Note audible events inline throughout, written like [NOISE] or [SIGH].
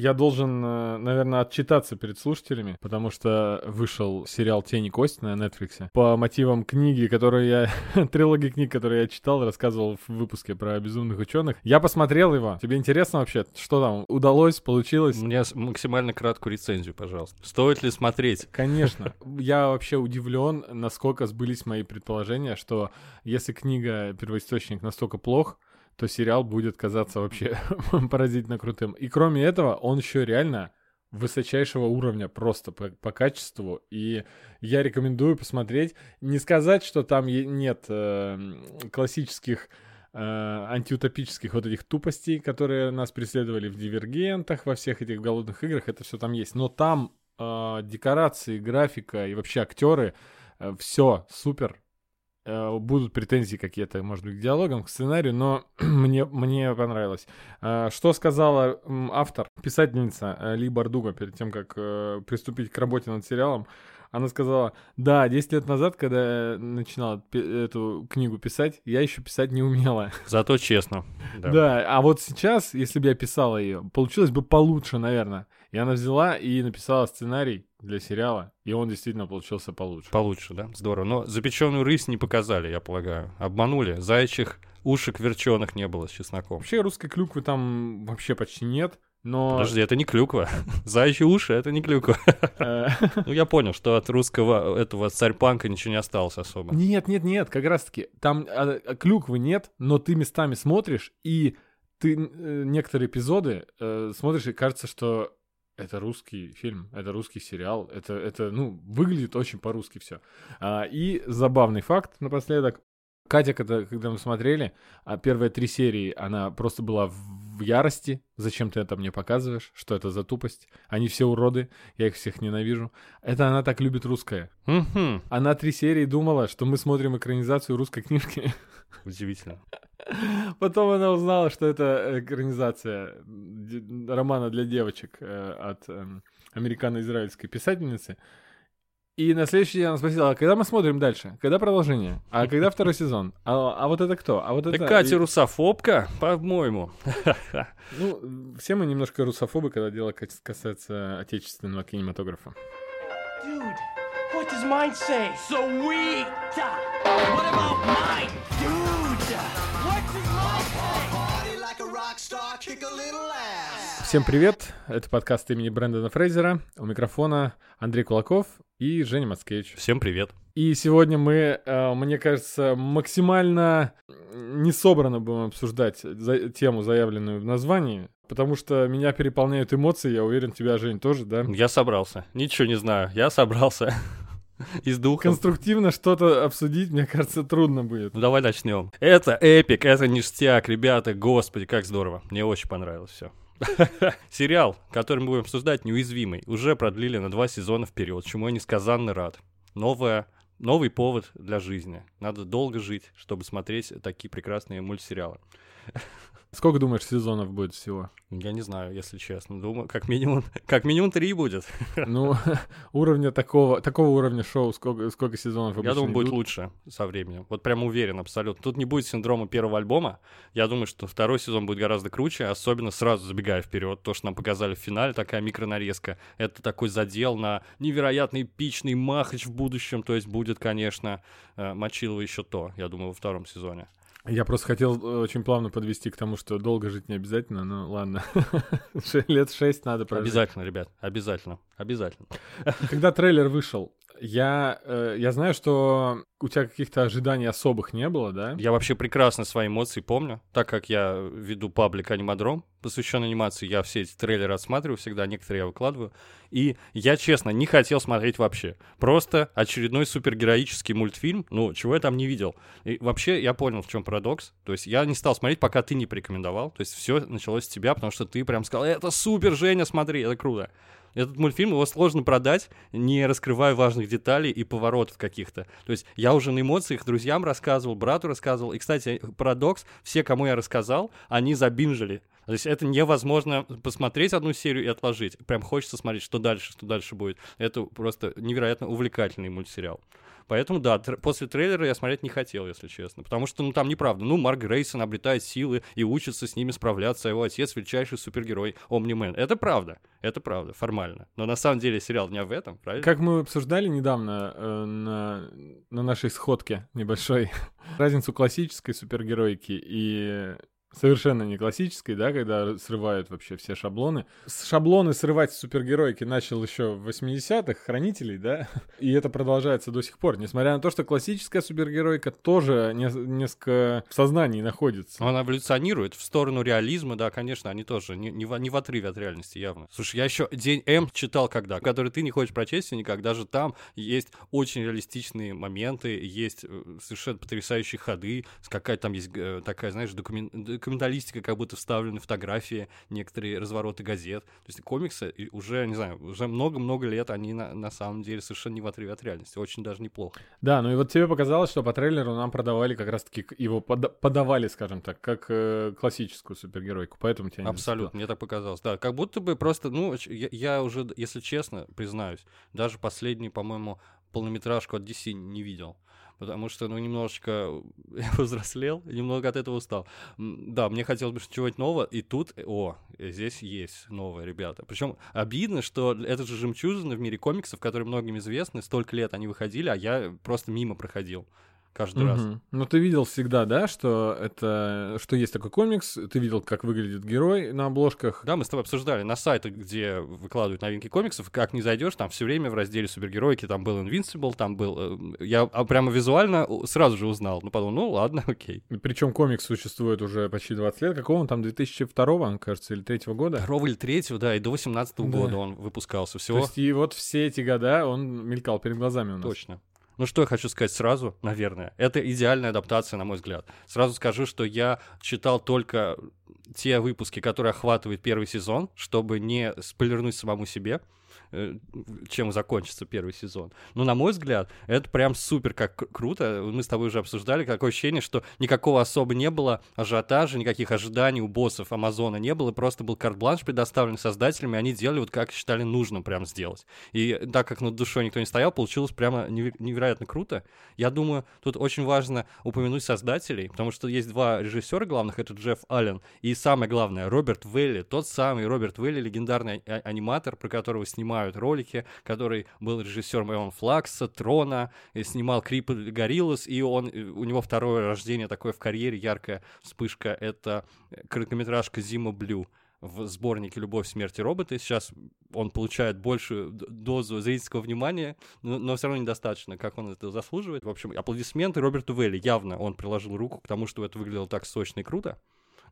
Я должен, э, наверное, отчитаться перед слушателями, потому что вышел сериал «Тени кость» на Netflix по мотивам книги, которую я... [LAUGHS] трилогии книг, которые я читал, рассказывал в выпуске про безумных ученых. Я посмотрел его. Тебе интересно вообще, что там удалось, получилось? Мне максимально краткую рецензию, пожалуйста. Стоит ли смотреть? Конечно. [LAUGHS] Я вообще удивлен, насколько сбылись мои предположения, что если книга «Первоисточник» настолько плох, то сериал будет казаться вообще [LAUGHS] поразительно крутым. И кроме этого, он еще реально высочайшего уровня просто по, по качеству. И я рекомендую посмотреть. Не сказать, что там нет э, классических э, антиутопических вот этих тупостей, которые нас преследовали в дивергентах, во всех этих голодных играх, это все там есть. Но там э, декорации, графика и вообще актеры, э, все супер, будут претензии какие-то, может быть, к диалогам, к сценарию, но [CLEARS THROAT] мне, мне понравилось. Э, что сказала автор, писательница э, Ли Бардуга перед тем, как приступить к работе над сериалом? Она сказала, да, 10 лет назад, когда я начинала эту книгу писать, я еще писать не умела. [LAUGHS] Зато честно. Да. да, а вот сейчас, если бы я писала ее, получилось бы получше, наверное. И она взяла и написала сценарий для сериала, и он действительно получился получше. Получше, да? Здорово. Но запеченную рысь не показали, я полагаю. Обманули. Заячьих ушек верченых не было с чесноком. Вообще русской клюквы там вообще почти нет. Но... Подожди, это не клюква. [LAUGHS] Заячьи уши — это не клюква. [LAUGHS] Э. ну, я понял, что от русского этого царь-панка ничего не осталось особо. Нет, нет, нет, как раз-таки. Там а, а, клюквы нет, но ты местами смотришь, и ты э, некоторые эпизоды э, смотришь, и кажется, что это русский фильм, это русский сериал, это, это ну, выглядит очень по-русски все. А, и забавный факт напоследок. Катя, когда, когда мы смотрели, а первые три серии, она просто была в ярости. Зачем ты это мне показываешь? Что это за тупость? Они все уроды, я их всех ненавижу. Это она так любит русское. Она три серии думала, что мы смотрим экранизацию русской книжки. Удивительно. Потом она узнала, что это экранизация романа для девочек э, от эм, американо-израильской писательницы. И на следующий день она спросила, а когда мы смотрим дальше? Когда продолжение? А когда второй сезон? А, а вот это кто? А вот это... Катя русофобка, по-моему. Ну, все мы немножко русофобы, когда дело касается отечественного кинематографа. Dude, what does mine say? Sweet! What about mine? Dude, Всем привет, это подкаст имени Брэндона Фрейзера. У микрофона Андрей Кулаков и Женя Мацкевич. Всем привет. И сегодня мы, э, мне кажется, максимально не собрано будем обсуждать тему, заявленную в названии, потому что меня переполняют эмоции, я уверен, тебя, Жень, тоже, да? Я собрался. Ничего не знаю, я собрался. [LAUGHS] [LAUGHS] Из духа. Конструктивно что-то обсудить, мне кажется, трудно будет. Ну давай начнем. Это эпик, это ништяк, ребята, господи, как здорово. Мне очень понравилось все. [LAUGHS] Сериал, который мы будем обсуждать, «Неуязвимый», уже продлили на два сезона вперед, чему я несказанно рад. Новая новый повод для жизни. Надо долго жить, чтобы смотреть такие прекрасные мультсериалы. [LAUGHS] Сколько думаешь сезонов будет всего? Я не знаю, если честно. Думаю, как минимум, [LAUGHS] как минимум три будет. [LAUGHS] Ну, [LAUGHS] уровня такого, такого уровня шоу, сколько, сколько сезонов Я думаю, будет лучше со временем. Вот прям уверен абсолютно. Тут не будет синдрома первого альбома. Я думаю, что второй сезон будет гораздо круче, особенно сразу забегая вперед. То, что нам показали в финале, такая микронарезка. Это такой задел на невероятно эпичный махач в будущем. То есть будет, конечно, э, Мочилова еще то, я думаю, во втором сезоне. Я просто хотел э, очень плавно подвести к тому, что долго жить не обязательно, но ладно. [LAUGHS] Лет шесть надо прожить. Обязательно, ребят, обязательно, обязательно. Когда трейлер вышел, я, э, я знаю, что у тебя каких-то ожиданий особых не было, да? Я вообще прекрасно свои эмоции помню, так как я веду паблик Анимадром, посвященный анимации, я все эти трейлеры отсматриваю всегда, некоторые я выкладываю, и я, честно, не хотел смотреть вообще. Просто очередной супергероический мультфильм, ну, чего я там не видел. И вообще я понял, в чем парадокс, то есть я не стал смотреть, пока ты не порекомендовал, то есть все началось с тебя, потому что ты прям сказал, это супер, Женя, смотри, это круто. Этот мультфильм, его сложно продать, не раскрывая важных деталей и поворотов каких-то. То есть я уже на эмоциях друзьям рассказывал, брату рассказывал. И, кстати, парадокс, все, кому я рассказал, они забинжили То есть это невозможно посмотреть одну серию и отложить. Прям хочется смотреть, что дальше, что дальше будет. Это просто невероятно увлекательный мультсериал. Поэтому, да, тр- после трейлера я смотреть не хотел, если честно. Потому что, ну, там неправда. Ну, Марк Грейсон обретает силы и учится с ними справляться. Его отец — величайший супергерой Омнимен. Это правда. Это правда, формально. Но на самом деле сериал не в этом, правильно? Как мы обсуждали недавно э, на, на нашей сходке небольшой [LAUGHS] разницу классической супергеройки и совершенно не классической, да, когда срывают вообще все шаблоны. С шаблоны срывать супергеройки начал еще в 80-х хранителей, да, [LAUGHS] и это продолжается до сих пор, несмотря на то, что классическая супергеройка тоже не, несколько в сознании находится. Она эволюционирует в сторону реализма, да, конечно, они тоже не, не, в, не в отрыве от реальности, явно. Слушай, я еще День М читал когда, который ты не хочешь прочесть никак, даже там есть очень реалистичные моменты, есть э, совершенно потрясающие ходы, какая там есть э, такая, знаешь, документ документалистика, как будто вставлены фотографии, некоторые развороты газет. То есть комиксы уже, не знаю, уже много-много лет они на, на самом деле совершенно не в отрыве от реальности. Очень даже неплохо. Да, ну и вот тебе показалось, что по трейлеру нам продавали как раз-таки его пода- подавали, скажем так, как э, классическую супергеройку, поэтому тебя не Абсолютно, мне так показалось. Да, как будто бы просто, ну, я, я уже, если честно, признаюсь, даже последний, по-моему, полнометражку от DC не видел потому что, ну, немножечко [LAUGHS] я повзрослел, немного от этого устал. Да, мне хотелось бы чего-нибудь нового, и тут, о, здесь есть новое, ребята. Причем обидно, что это же жемчужина в мире комиксов, которые многим известны, столько лет они выходили, а я просто мимо проходил каждый угу. раз. Ну, ты видел всегда, да, что это, что есть такой комикс, ты видел, как выглядит герой на обложках. Да, мы с тобой обсуждали на сайтах, где выкладывают новинки комиксов, как не зайдешь, там все время в разделе супергеройки, там был Invincible, там был... Э, я а, прямо визуально сразу же узнал, ну, подумал, ну, ладно, [LAUGHS] окей. Причем комикс существует уже почти 20 лет, какого он там, 2002 кажется, или 3 года? 2 или 3 да, и до 18 -го да. года он выпускался всего. То есть и вот все эти года он мелькал перед глазами у нас. Точно. Ну что я хочу сказать сразу, наверное. Это идеальная адаптация, на мой взгляд. Сразу скажу, что я читал только те выпуски, которые охватывают первый сезон, чтобы не спойлернуть самому себе. Э, чем закончится первый сезон. Но, на мой взгляд, это прям супер как круто. Мы с тобой уже обсуждали, какое ощущение, что никакого особо не было ажиотажа, никаких ожиданий у боссов Амазона не было, просто был карт-бланш предоставлен создателями, они делали вот как считали нужным прям сделать. И так как над душой никто не стоял, получилось прямо невероятно круто. Я думаю, тут очень важно упомянуть создателей, потому что есть два режиссера главных, это Джефф Аллен и самое главное, Роберт Велли, тот самый Роберт Велли, легендарный а, аниматор, про которого снимают снимают ролики, который был режиссером Эон Флакса, Трона, снимал Крип Гориллас, и он, у него второе рождение такое в карьере, яркая вспышка, это короткометражка Зима Блю в сборнике «Любовь, смерть и роботы». Сейчас он получает большую дозу зрительского внимания, но, но все равно недостаточно, как он это заслуживает. В общем, аплодисменты Роберту Велли. Явно он приложил руку к тому, что это выглядело так сочно и круто.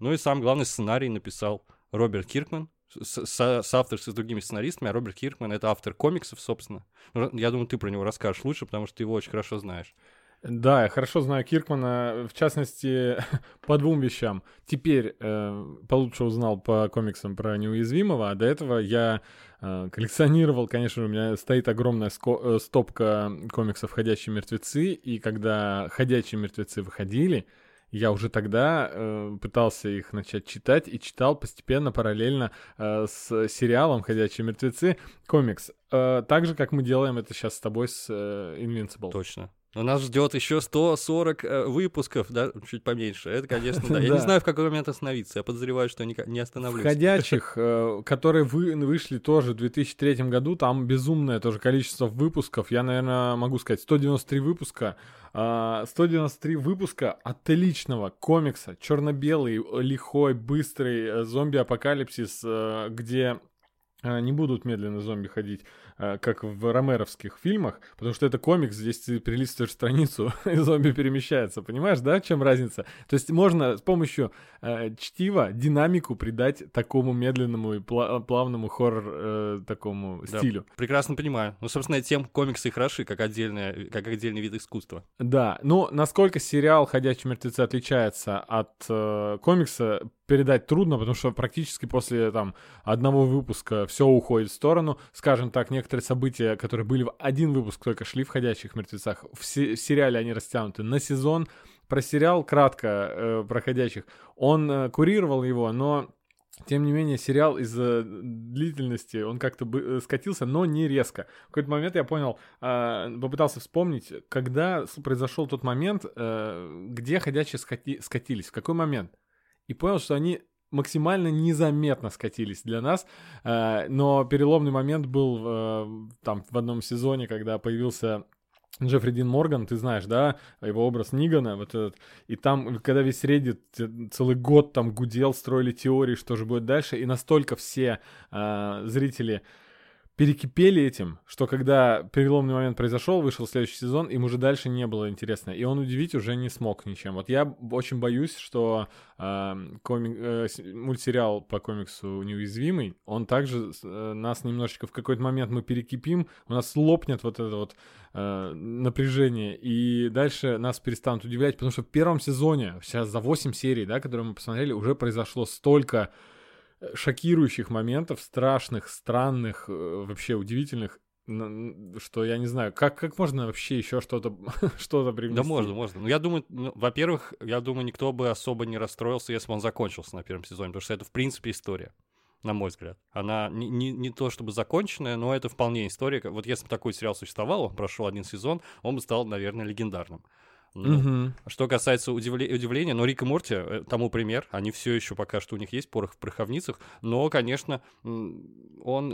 Ну и сам главный сценарий написал Роберт Киркман, с, с, с авторством с другими сценаристами, а Роберт Киркман — это автор комиксов, собственно. Ну, я думаю, ты про него расскажешь лучше, потому что ты его очень хорошо знаешь. Да, я хорошо знаю Киркмана, в частности, [LAUGHS] по двум вещам. Теперь э, получше узнал по комиксам про неуязвимого, а до этого я э, коллекционировал, конечно, у меня стоит огромная э, стопка комиксов «Ходячие мертвецы», и когда «Ходячие мертвецы» выходили, я уже тогда э, пытался их начать читать и читал постепенно, параллельно э, с сериалом «Ходячие мертвецы» комикс. Э, так же, как мы делаем это сейчас с тобой с э, Invincible. Точно. Но нас ждет еще 140 э, выпусков, да, чуть поменьше. Это, конечно, да. Я не знаю, в какой момент остановиться. Я подозреваю, что не, остановлюсь. Входящих, э, которые вы, вышли тоже в 2003 году, там безумное тоже количество выпусков. Я, наверное, могу сказать, 193 выпуска. 193 а, выпуска отличного комикса, черно-белый, лихой, быстрый э, зомби-апокалипсис, э, где не будут медленно зомби ходить, как в ромеровских фильмах, потому что это комикс, здесь ты перелистываешь страницу, [LAUGHS] и зомби перемещается, понимаешь, да, в чем разница? То есть можно с помощью э, чтива динамику придать такому медленному и плавному хоррор э, такому да, стилю. Прекрасно понимаю. Ну, собственно, тем комиксы и хороши, как, отдельная, как отдельный вид искусства. Да, ну, насколько сериал «Ходячие мертвецы» отличается от э, комикса, передать трудно, потому что практически после там одного выпуска все уходит в сторону. Скажем так, некоторые события, которые были в один выпуск только шли в «Ходячих мертвецах», в, се- в сериале они растянуты на сезон. Про сериал кратко э, проходящих. Он э, курировал его, но тем не менее, сериал из-за длительности, он как-то бы скатился, но не резко. В какой-то момент я понял, э, попытался вспомнить, когда произошел тот момент, э, где ходячие скати скатились, в какой момент. И понял, что они максимально незаметно скатились для нас, э, но переломный момент был э, там в одном сезоне, когда появился Джеффри Дин Морган, ты знаешь, да, его образ Нигана, вот этот, и там, когда весь Reddit целый год там гудел, строили теории, что же будет дальше, и настолько все э, зрители перекипели этим, что когда переломный момент произошел, вышел следующий сезон, им уже дальше не было интересно. И он удивить уже не смог ничем. Вот я очень боюсь, что э, комик, э, мультсериал по комиксу «Неуязвимый», он также э, нас немножечко в какой-то момент мы перекипим, у нас лопнет вот это вот э, напряжение, и дальше нас перестанут удивлять, потому что в первом сезоне, сейчас за 8 серий, да, которые мы посмотрели, уже произошло столько шокирующих моментов, страшных, странных, э, вообще удивительных, что я не знаю, как, как можно вообще еще что-то [LAUGHS] что привнести? Да можно, можно. Ну, я думаю, ну, во-первых, я думаю, никто бы особо не расстроился, если бы он закончился на первом сезоне, потому что это, в принципе, история на мой взгляд. Она не, не, не то чтобы законченная, но это вполне история. Вот если бы такой сериал существовал, он прошел один сезон, он бы стал, наверное, легендарным. Ну, угу. Что касается удивле- удивления, но Рик и Морти э, тому пример. Они все еще пока что у них есть порох в пороховницах, но, конечно, он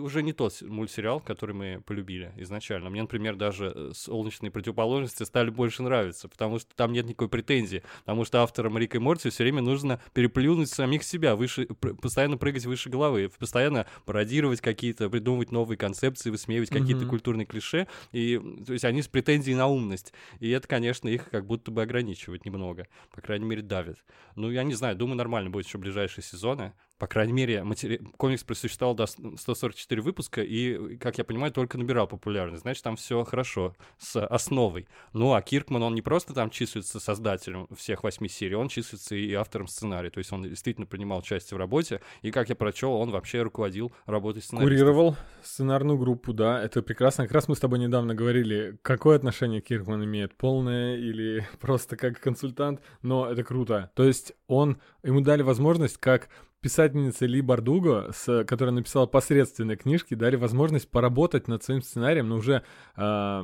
уже не тот мультсериал, который мы полюбили изначально. Мне, например, даже э, солнечные противоположности стали больше нравиться, потому что там нет никакой претензии, потому что авторам Рика и Морти все время нужно переплюнуть самих себя, выше, постоянно прыгать выше головы, постоянно пародировать какие-то, придумывать новые концепции, высмеивать какие-то культурные клише, и, то есть они с претензией на умность. И это, конечно, конечно, их как будто бы ограничивают немного. По крайней мере, давит. Ну, я не знаю, думаю, нормально будет еще ближайшие сезоны. По крайней мере, матери... комикс просуществовал до 144 выпуска и, как я понимаю, только набирал популярность. Значит, там все хорошо с основой. Ну, а Киркман, он не просто там числится создателем всех восьми серий, он числится и автором сценария. То есть он действительно принимал участие в работе. И, как я прочел, он вообще руководил работой сценариста. Курировал сценарную группу, да. Это прекрасно. Как раз мы с тобой недавно говорили, какое отношение Киркман имеет, полное или [LAUGHS] просто как консультант. Но это круто. То есть он, ему дали возможность как писательнице Ли Бардуго, с, которая написала посредственные книжки, дали возможность поработать над своим сценарием, но уже э,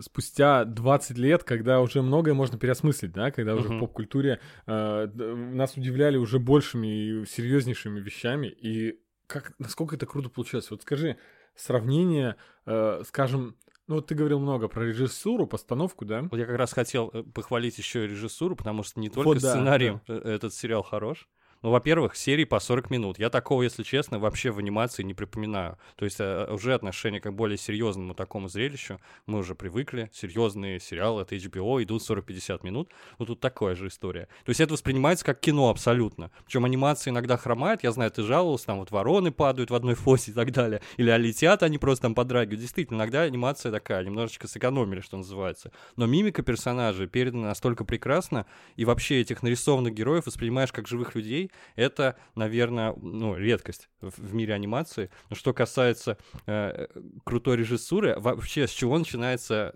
спустя 20 лет, когда уже многое можно переосмыслить, да, когда uh-huh. уже в поп-культуре э, нас удивляли уже большими и серьезнейшими вещами, и как, насколько это круто получилось. Вот скажи, сравнение, э, скажем, ну, вот ты говорил много про режиссуру, постановку, да? Вот я как раз хотел э, похвалить еще и режиссуру, потому что не только вот, сценарием да. Э, этот сериал хорош, ну, во-первых, серии по 40 минут. Я такого, если честно, вообще в анимации не припоминаю. То есть э, уже отношение к более серьезному такому зрелищу. Мы уже привыкли. Серьезные сериалы от HBO идут 40-50 минут. Ну, тут такая же история. То есть это воспринимается как кино абсолютно. Причем анимация иногда хромает. Я знаю, ты жаловался, там вот вороны падают в одной фосе и так далее. Или а летят они просто там подрагивают. Действительно, иногда анимация такая, немножечко сэкономили, что называется. Но мимика персонажей передана настолько прекрасно, и вообще этих нарисованных героев воспринимаешь как живых людей, это, наверное, ну, редкость в, мире анимации. Но что касается э, крутой режиссуры, вообще с чего начинается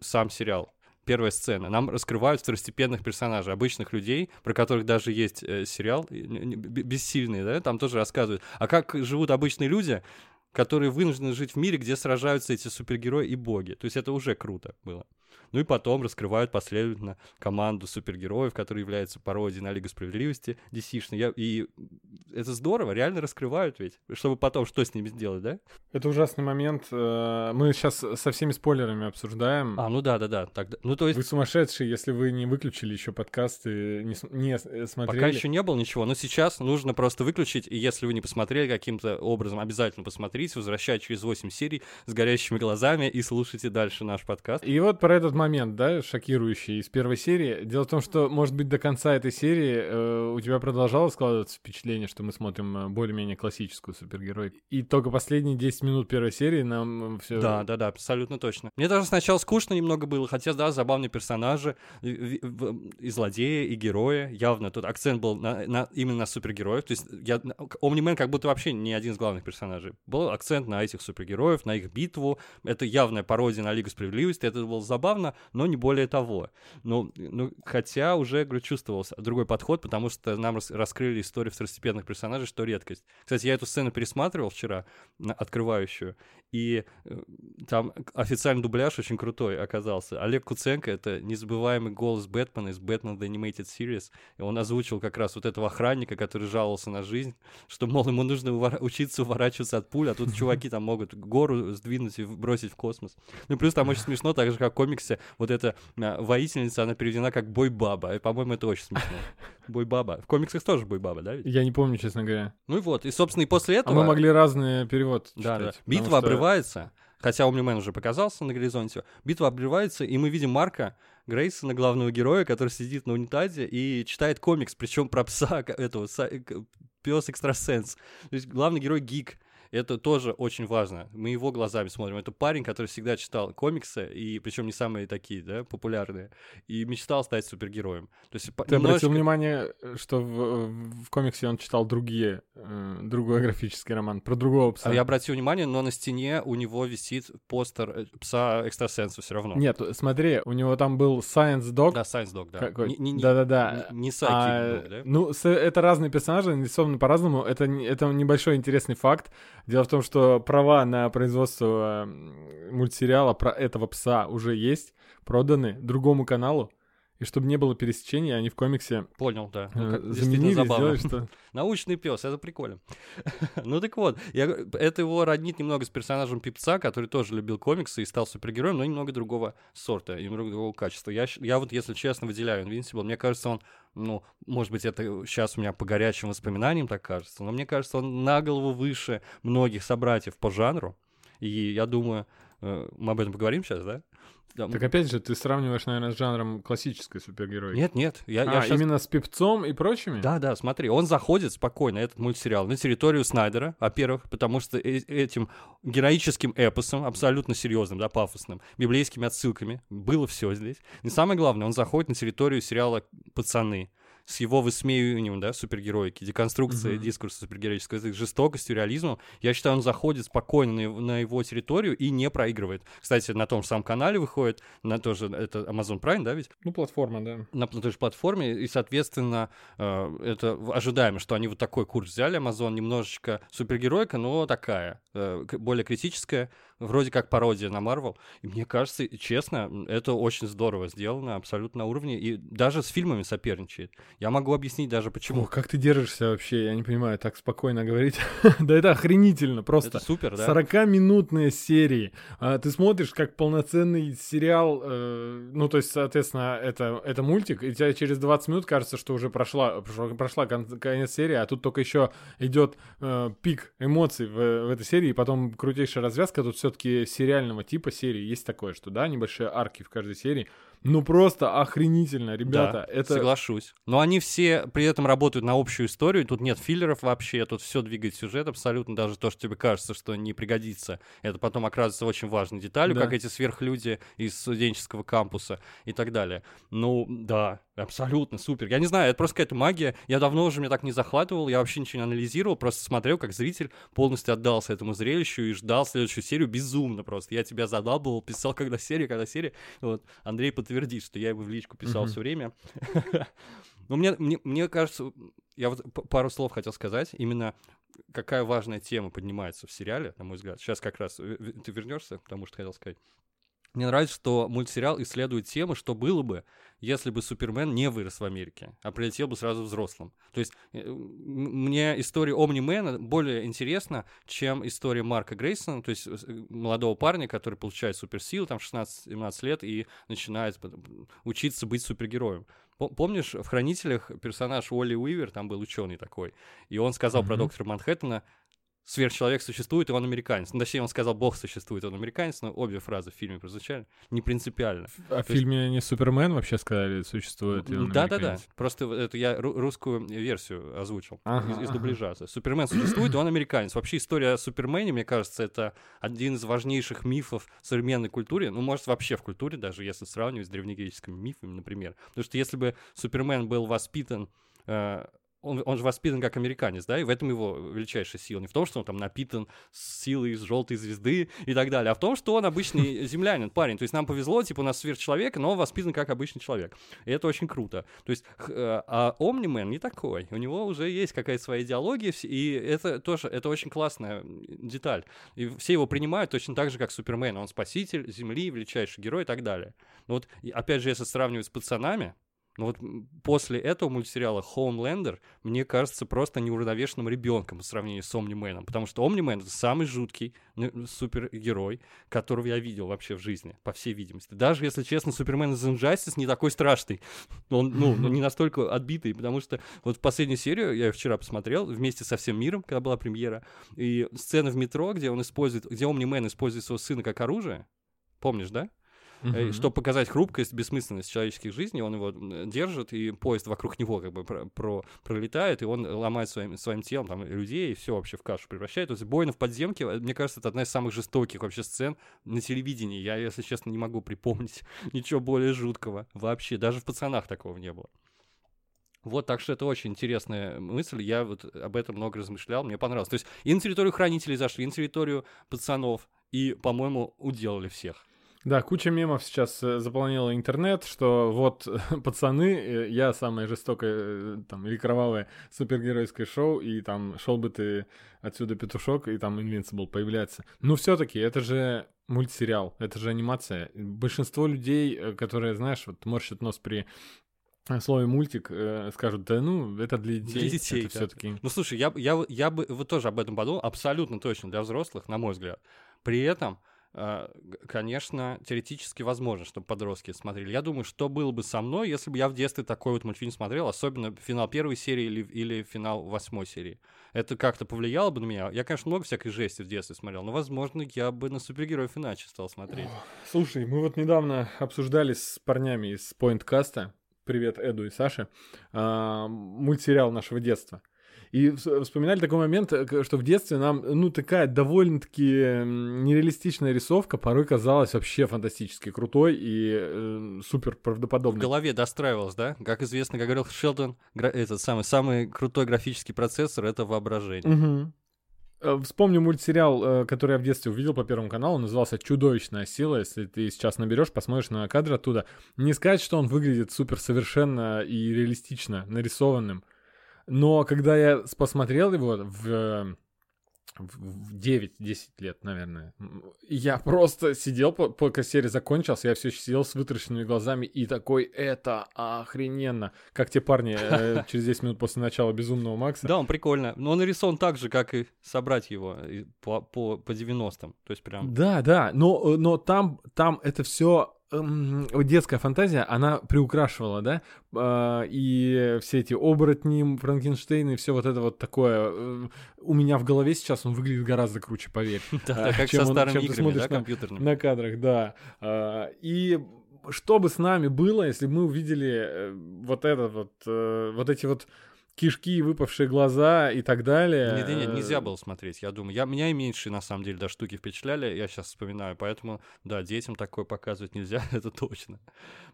сам сериал? первая сцена. Нам раскрывают второстепенных персонажей, обычных людей, про которых даже есть э, сериал, бессильные, да, там тоже рассказывают. А как живут обычные люди, которые вынуждены жить в мире, где сражаются эти супергерои и боги. То есть это уже круто было. Ну и потом раскрывают последовательно команду супергероев, которая является пародией на Лигу Справедливости DC-шной. Я, и это здорово, реально раскрывают ведь, чтобы потом что с ними сделать, да? Это ужасный момент. Э, мы сейчас со всеми спойлерами обсуждаем. А, ну да, да, да. Тогда, ну, то есть... Вы сумасшедшие, если вы не выключили еще подкасты, не, не смотрели. Пока еще не было ничего, но сейчас нужно просто выключить, и если вы не посмотрели каким-то образом, обязательно посмотрите, возвращать через 8 серий с горящими глазами и слушайте дальше наш подкаст. И вот про этот момент, да, шокирующий из первой серии. Дело в том, что, может быть, до конца этой серии э, у тебя продолжалось складываться впечатление, что мы смотрим э, более-менее классическую супергерой. И только последние 10 минут первой серии нам все. Да, да, да, абсолютно точно. Мне даже сначала скучно немного было, хотя, да, забавные персонажи, и злодеи, и герои. Явно тут акцент был на, на, именно на супергероев. То есть я, Омнимен как будто вообще не один из главных персонажей. Был акцент на этих супергероев, на их битву. Это явная пародия на Лигу Справедливости. Это было забавно забавно, но не более того. Ну, ну хотя уже, говорю, чувствовался другой подход, потому что нам рас- раскрыли историю второстепенных персонажей, что редкость. Кстати, я эту сцену пересматривал вчера, открывающую, и э, там официальный дубляж очень крутой оказался. Олег Куценко — это незабываемый голос Бэтмена из Batman The Animated Series. И он озвучил как раз вот этого охранника, который жаловался на жизнь, что, мол, ему нужно увор... учиться уворачиваться от пуль, а тут чуваки там могут гору сдвинуть и бросить в космос. Ну, плюс там очень смешно, так же, как в комиксе, вот эта а, воительница, она переведена как Бой-баба. И, по-моему, это очень смешно. [LAUGHS] Бой-баба. В комиксах тоже Бой-баба, да? Ведь? Я не помню, честно говоря. Ну и вот, и, собственно, и после этого... А мы могли разные перевод Да, да. читать, Битва потому что- обрывается, хотя Омнимен уже показался на горизонте. Битва обрывается, и мы видим Марка Грейсона, главного героя, который сидит на унитазе и читает комикс, причем про пса этого, пес экстрасенс. То есть главный герой гик. Это тоже очень важно. Мы его глазами смотрим. Это парень, который всегда читал комиксы, и причем не самые такие, да, популярные, и мечтал стать супергероем. То есть Ты обратил немножечко- внимание, что в, в комиксе он читал другие, э, другой графический роман про другого пса? А Я обратил внимание, но на стене у него висит постер э, пса экстрасенса все равно. Нет, смотри, у него там был Science Dog. Да, Science Dog, да. Какой? Не- не- не- Да-да-да. Не, не А, Dog, да? Ну, это разные персонажи, нарисованы по-разному. Это, это небольшой интересный факт. Дело в том, что права на производство м, мультсериала про этого пса уже есть, проданы другому каналу. И чтобы не было пересечения, они в комиксе Понял, да. Ну, э, как- действительно заменили, забавно. сделали, что... [LAUGHS] Научный пес, это прикольно. [LAUGHS] ну так вот, я, это его роднит немного с персонажем Пипца, который тоже любил комиксы и стал супергероем, но немного другого сорта, немного другого качества. Я, я вот, если честно, выделяю Invincible. Мне кажется, он, ну, может быть, это сейчас у меня по горячим воспоминаниям так кажется, но мне кажется, он на голову выше многих собратьев по жанру. И я думаю, э, мы об этом поговорим сейчас, да? Да, Так опять же, ты сравниваешь, наверное, с жанром классической супергероики. Нет, нет, я, а, я щас- именно с Пипцом и прочими? Да, да, смотри, он заходит спокойно, этот мультсериал, на территорию Снайдера, во-первых, потому что э- этим героическим эпосом, абсолютно серьезным, да, пафосным, библейскими отсылками, было все здесь. И самое главное, он заходит на территорию сериала «Пацаны», с его высмеиванием, да, супергероики, деконструкцией Мгм. дискурса супергероического, с жестокостью, реализмом, я считаю, он заходит спокойно на его, на его территорию и не проигрывает. Кстати, на том же самом канале выходит, на тоже, это Amazon Prime, да, ведь? Ну, платформа, да. на, на той же платформе, и, соответственно, э, это ожидаемо, что они вот такой курс взяли, Amazon, немножечко супергеройка, но такая, э, более критическая, вроде как пародия на Marvel. И мне кажется, честно, это очень здорово сделано, абсолютно на уровне, и даже с фильмами соперничает. Я могу объяснить даже почему. О, как ты держишься вообще? Я не понимаю, так спокойно говорить. [LAUGHS] да это охренительно, просто. Это супер, да? 40-минутные серии. А, ты смотришь как полноценный сериал, э, ну, то есть, соответственно, это, это мультик, и тебе через 20 минут кажется, что уже прошла, прошла, кон- конец серии, а тут только еще идет э, пик эмоций в, в этой серии, и потом крутейшая развязка, тут все-таки сериального типа серии. Есть такое, что, да, небольшие арки в каждой серии, ну, просто охренительно, ребята. Да, это... соглашусь. Но они все при этом работают на общую историю, тут нет филлеров вообще, тут все двигает сюжет абсолютно, даже то, что тебе кажется, что не пригодится, это потом оказывается очень важной деталью, Да. как эти сверхлюди из студенческого кампуса и так далее. Ну, да, абсолютно супер. Я не знаю, это просто какая-то магия. Я давно уже меня так не захватывал, я вообще ничего не анализировал, просто смотрел, как зритель полностью отдался этому зрелищу и ждал следующую серию безумно просто. Я тебя задалбывал, писал, когда серия, когда серия. Вот, Андрей подтвердит, что я ему в личку писал все время. [LAUGHS] Но мне, мне, мне кажется, я вот пару слов хотел сказать, именно какая важная тема поднимается в сериале, на мой взгляд. Сейчас как раз э, ты вернешься к тому, что хотел сказать. Мне нравится, что мультсериал исследует темы, что было бы, если бы Супермен не вырос в Америке, а прилетел бы сразу взрослым. То есть э, м- мне история Омнимена более интересна, чем история Марка Грейсона, то есть э, молодого парня, который получает суперсилы, там 16-17 лет, и начинает учиться быть супергероем. По- Помнишь, в «Хранителях» персонаж Уолли Уивер, там был ученый такой, и он сказал про Мгм. доктора Манхэттена, сверхчеловек существует, и он американец. Ну, точнее, он сказал, бог существует, он американец, но обе фразы в фильме прозвучали не принципиально. А в То есть- фильме не Супермен вообще сказали, существует? и он Да-да-да, просто это я ру- русскую версию озвучил Ага, из, из ага. дубляжа. Супермен существует, и он американец. Вообще история о Супермене, мне кажется, это один из важнейших мифов в современной культуре, ну, может, вообще в культуре, даже если сравнивать с древнегреческими мифами, например. Потому что если бы Супермен был воспитан э, он, он же воспитан как американец, да, и в этом его величайшая сила. Не в том, что он там напитан силой из желтой звезды и так далее, а в том, что он обычный [LAUGHS] землянин, парень. То есть нам повезло, типа у нас сверхчеловек, но он воспитан как обычный человек. И это очень круто. То есть, э, а Омнимен не такой. У него уже есть какая-то своя идеология, и это тоже, это очень классная деталь. И все его принимают точно так же, как Супермен. Он спаситель Земли, величайший герой и так далее. Но вот, опять же, если сравнивать с пацанами, но вот после этого мультсериала Хоумлендер мне кажется просто неуравновешенным ребенком по сравнению с Омнименом, потому что Омнимен — это самый жуткий ну, супергерой, которого я видел вообще в жизни, по всей видимости. Даже, если честно, Супермен из Injustice не такой страшный. Он, ну, не настолько отбитый, потому что вот в последнюю серию, я вчера посмотрел, вместе со всем миром, когда была премьера, и сцена в метро, где он использует, где Омнимен использует своего сына как оружие, помнишь, да? Uh-huh. Чтобы показать хрупкость, бессмысленность человеческих жизней, он его держит, и поезд вокруг него как бы про, про, пролетает, и он ломает своим, своим телом там, людей, и все вообще в кашу превращает. То есть «Бойна в подземке», э, мне кажется, это одна из самых жестоких вообще сцен на телевидении. Я, если честно, не могу припомнить [LAUGHS] ничего более жуткого вообще. Даже в «Пацанах» такого не было. Вот, так что это очень интересная мысль. Я вот об этом много размышлял, мне понравилось. То есть и на территорию хранителей зашли, и на территорию пацанов, и, по-моему, уделали всех. Да, куча мемов сейчас э, заполнила интернет, что вот [LAUGHS] пацаны, э, я самое жестокое э, там или кровавое супергеройское шоу, и там шел бы ты отсюда петушок, и там Invincible появляется. Но все-таки это же мультсериал, это же анимация. Большинство людей, которые, знаешь, вот морщат нос при слове мультик скажут, да ну, это для детей. Для детей, это да. все-таки. Ну слушай, я, я, я бы вот тоже об этом подумал, абсолютно точно для взрослых, на мой взгляд. При этом конечно, теоретически возможно, чтобы подростки смотрели. Я думаю, что было бы со мной, если бы я в детстве такой вот мультфильм смотрел, особенно финал первой серии или, или финал восьмой серии. Это как-то повлияло бы на меня? Я, конечно, много всякой жести в детстве смотрел, но, возможно, я бы на супергероев иначе стал смотреть. Слушай, мы вот недавно обсуждали с парнями из Pointcast, привет Эду и Саше, а, мультсериал нашего детства. И вспоминали такой момент, э, что в детстве нам, ну, такая довольно-таки нереалистичная рисовка порой казалась вообще фантастически крутой и э, супер правдоподобной. В голове достраивалась, да? Как известно, как говорил Шелдон, этот самый, самый крутой графический процессор — это воображение. Угу. Вспомню мультсериал, э, который я в детстве увидел по Первому каналу, назывался «Чудовищная сила». Если ты сейчас наберешь, посмотришь на кадры оттуда. Не сказать, что он выглядит супер совершенно и реалистично нарисованным. Но когда я посмотрел его в в 9-10 лет, наверное. Я просто сидел, пока серия закончилась, я все еще сидел с вытаращенными глазами и такой, это охрененно. Как те парни э, [LAUGHS] через 10 минут после начала Безумного Макса. Да, он прикольно. Но он нарисован так же, как и собрать его по, по, по 90-м. То есть прям... Да, да, но, но там, там это все Эм, детская фантазия, она приукрашивала, да, а, и все эти оборотни, Франкенштейн и все вот это вот такое. Э, у меня в голове сейчас он выглядит гораздо круче, поверь. [LAUGHS] Да, как со старыми играми, да, компьютерными. На кадрах, да. А, и что бы с нами было, если бы мы увидели э, вот это вот, э, вот эти вот кишки, выпавшие глаза и так далее. Нет, нет, нельзя было смотреть, я думаю. Я, меня и меньше, на самом деле, да, штуки впечатляли, я сейчас вспоминаю, поэтому, да, детям такое показывать нельзя, [LAUGHS] это точно,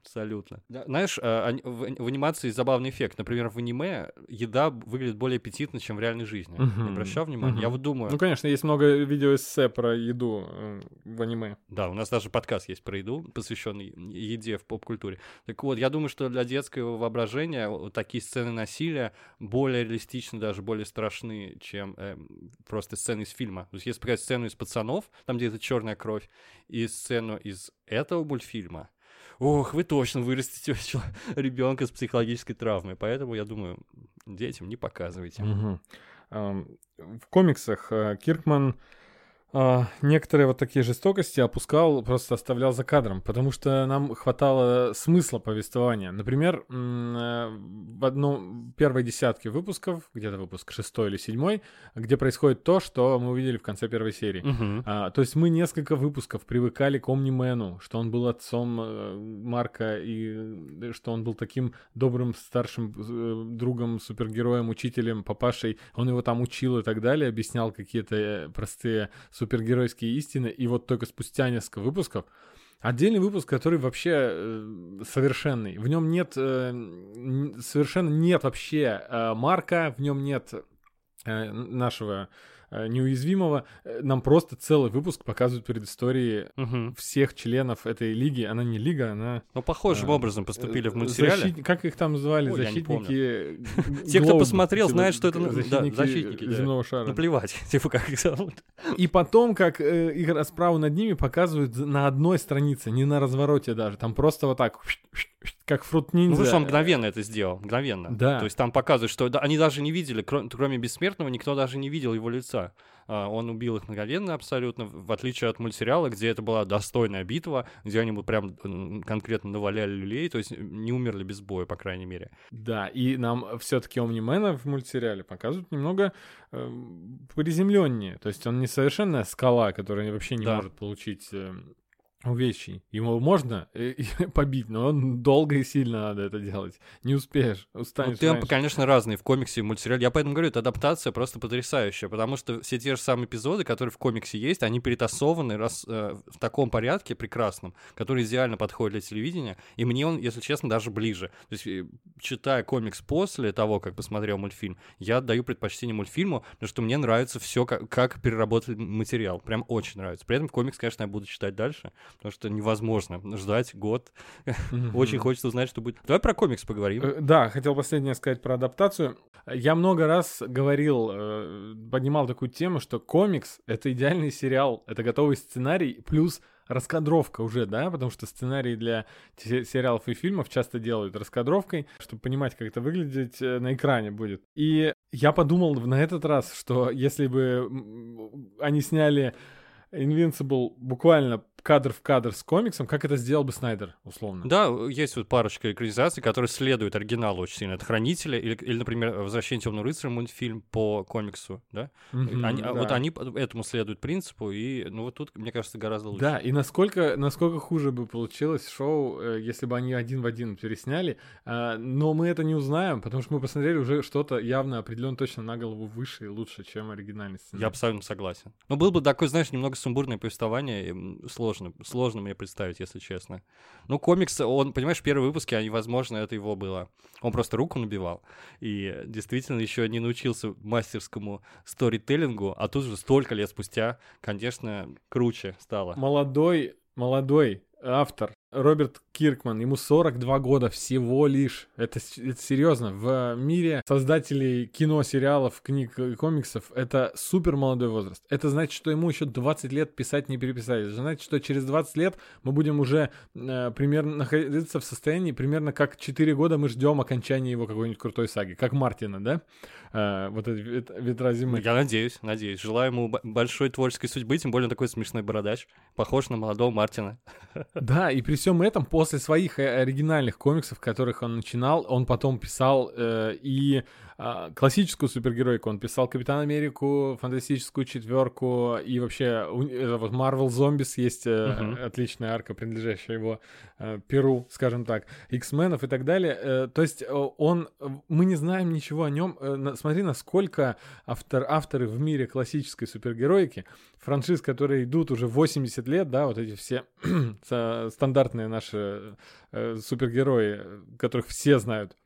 абсолютно. Знаешь, а, в анимации забавный эффект. Например, в аниме еда выглядит более аппетитно, чем в реальной жизни. Uh-huh. Не обращал внимания? Uh-huh. Я вот думаю... Ну, конечно, есть много видео эссе про еду э, в аниме. Да, у нас даже подкаст есть про еду, посвященный еде в поп-культуре. Так вот, я думаю, что для детского воображения вот такие сцены насилия более реалистичны, даже более страшны, чем э, просто сцены из фильма. То есть если показать сцену из «Пацанов», там где-то черная кровь, и сцену из этого мультфильма, ох, вы точно вырастите [LAUGHS] ребенка с психологической травмой. Поэтому, я думаю, детям не показывайте. Угу. В комиксах э, Киркман а, некоторые вот такие жестокости опускал, просто оставлял за кадром, потому что нам хватало смысла повествования. Например, э, в одном первой десятке выпусков, где-то выпуск шестой или седьмой, где происходит то, что мы увидели в конце первой серии. Uh-huh. А, то есть мы несколько выпусков привыкали к Омнимену, что он был отцом э, Марка и что он был таким добрым старшим э, другом, супергероем, учителем, папашей. Он его там учил и так далее, объяснял какие-то простые супергеройские истины, и вот только спустя несколько выпусков Отдельный выпуск, который вообще э, совершенный. В нем нет э, совершенно нет вообще э, Марка, в нем нет э, нашего неуязвимого. Э, нам просто целый выпуск показывают предыстории Мгм. всех членов этой лиги. Она не лига, она... Ну, похожим э, образом поступили в э, мультсериале. защит- Как их там звали? Ой, защитники... Те, кто посмотрел, типа, знают, что это, ну, да, защитники, да. земного шара. Ну, плевать, [LAUGHS] типа, как их зовут. И потом, как э, их расправу над ними показывают на одной странице, не на развороте даже. Там просто вот так, как фрут Ну, ниндзя. потому что он мгновенно это сделал, мгновенно. Да. То есть там показывают, что они даже не видели, кро- кроме Бессмертного, никто даже не видел его лица. А, Он убил их мгновенно абсолютно, в отличие от мультсериала, где это была достойная битва, где они бы прям конкретно наваляли люлей, то есть не умерли без боя, по крайней мере. Да, и нам все-таки Омнимена в мультсериале показывают немного э, приземленнее. То есть он не совершенная скала, которая вообще не Да. может получить э, увечий. Ему можно э, [LAUGHS] побить, но он долго и сильно надо это делать. Не успеешь, Ну, устанешь темпы, раньше. конечно, разные в комиксе и мультсериале. Я поэтому говорю, это адаптация просто потрясающая, потому что все те же самые эпизоды, которые в комиксе есть, они перетасованы раз, э, в таком порядке прекрасном, который идеально подходит для телевидения, и мне он, если честно, даже ближе. То есть, э, читая комикс после того, как посмотрел мультфильм, я отдаю предпочтение мультфильму, потому что мне нравится все, как, как переработали материал. Прям очень нравится. При этом комикс, конечно, я буду читать дальше, потому что невозможно ждать год. Очень хочется узнать, что будет. Давай про комикс поговорим. Э, Да, хотел последнее сказать про адаптацию. Я много раз говорил, э, поднимал такую тему, что комикс — это идеальный сериал, это готовый сценарий, плюс раскадровка уже, да, потому что сценарии для сериалов и фильмов часто делают раскадровкой, чтобы понимать, как это выглядеть э, на экране будет. И я подумал на этот раз, что если бы они сняли Invincible буквально кадр в кадр с комиксом, как это сделал бы Снайдер, условно. Да, есть вот парочка экранизаций, которые следуют оригиналу очень сильно. Это «Хранители» или, или, например, «Возвращение темного рыцаря» мультфильм по комиксу, да? Мгм, Они- а Вот да. они по- этому следуют принципу, и, ну, вот тут, мне кажется, гораздо лучше. Да, и насколько, насколько хуже бы получилось шоу, э, если бы они один в один пересняли. А, Но мы это не узнаем, потому что мы посмотрели уже что-то явно определенно точно на голову выше и лучше, чем оригинальный сценарий. Я абсолютно согласен. Но был бы такой, знаешь, немного сумбурное повествование, м, сложно, сложно мне представить, если честно. Ну, комикс, он, понимаешь, в первом выпуске, они, возможно, это его было. Он просто руку набивал, и действительно еще не научился мастерскому сторителлингу, а тут же столько лет спустя, конечно, круче стало. Молодой, молодой автор Роберт Киркман, ему 42 года всего лишь. Это, это серьезно. В мире создателей кино, сериалов, книг и комиксов это супер молодой возраст. Это значит, что ему еще 20 лет писать не переписать. Это значит, что через 20 лет мы будем уже э, примерно находиться в состоянии, примерно как 4 года мы ждем окончания его какой-нибудь крутой саги. Как Мартина, да? Э, вот это вет- ветра зимы. Я надеюсь, надеюсь. Желаю ему большой творческой судьбы, тем более он такой смешной бородач, похож на молодого Мартина. Да, и при всем этом, после своих э, оригинальных комиксов, которых он начинал, он потом писал э, и классическую супергеройку. Он писал Капитан Америку, Фантастическую четверку и вообще вот Marvel Zombies есть Мгм. отличная арка, принадлежащая его э, перу, скажем так, X-менов и так далее. Э, то есть он, мы не знаем ничего о нем. Смотри, насколько автор, авторы в мире классической супергероики, франшиз, которые идут уже 80 лет, да, вот эти все [CLEARS THROAT] ста- стандартные наши супергерои, которых все знают.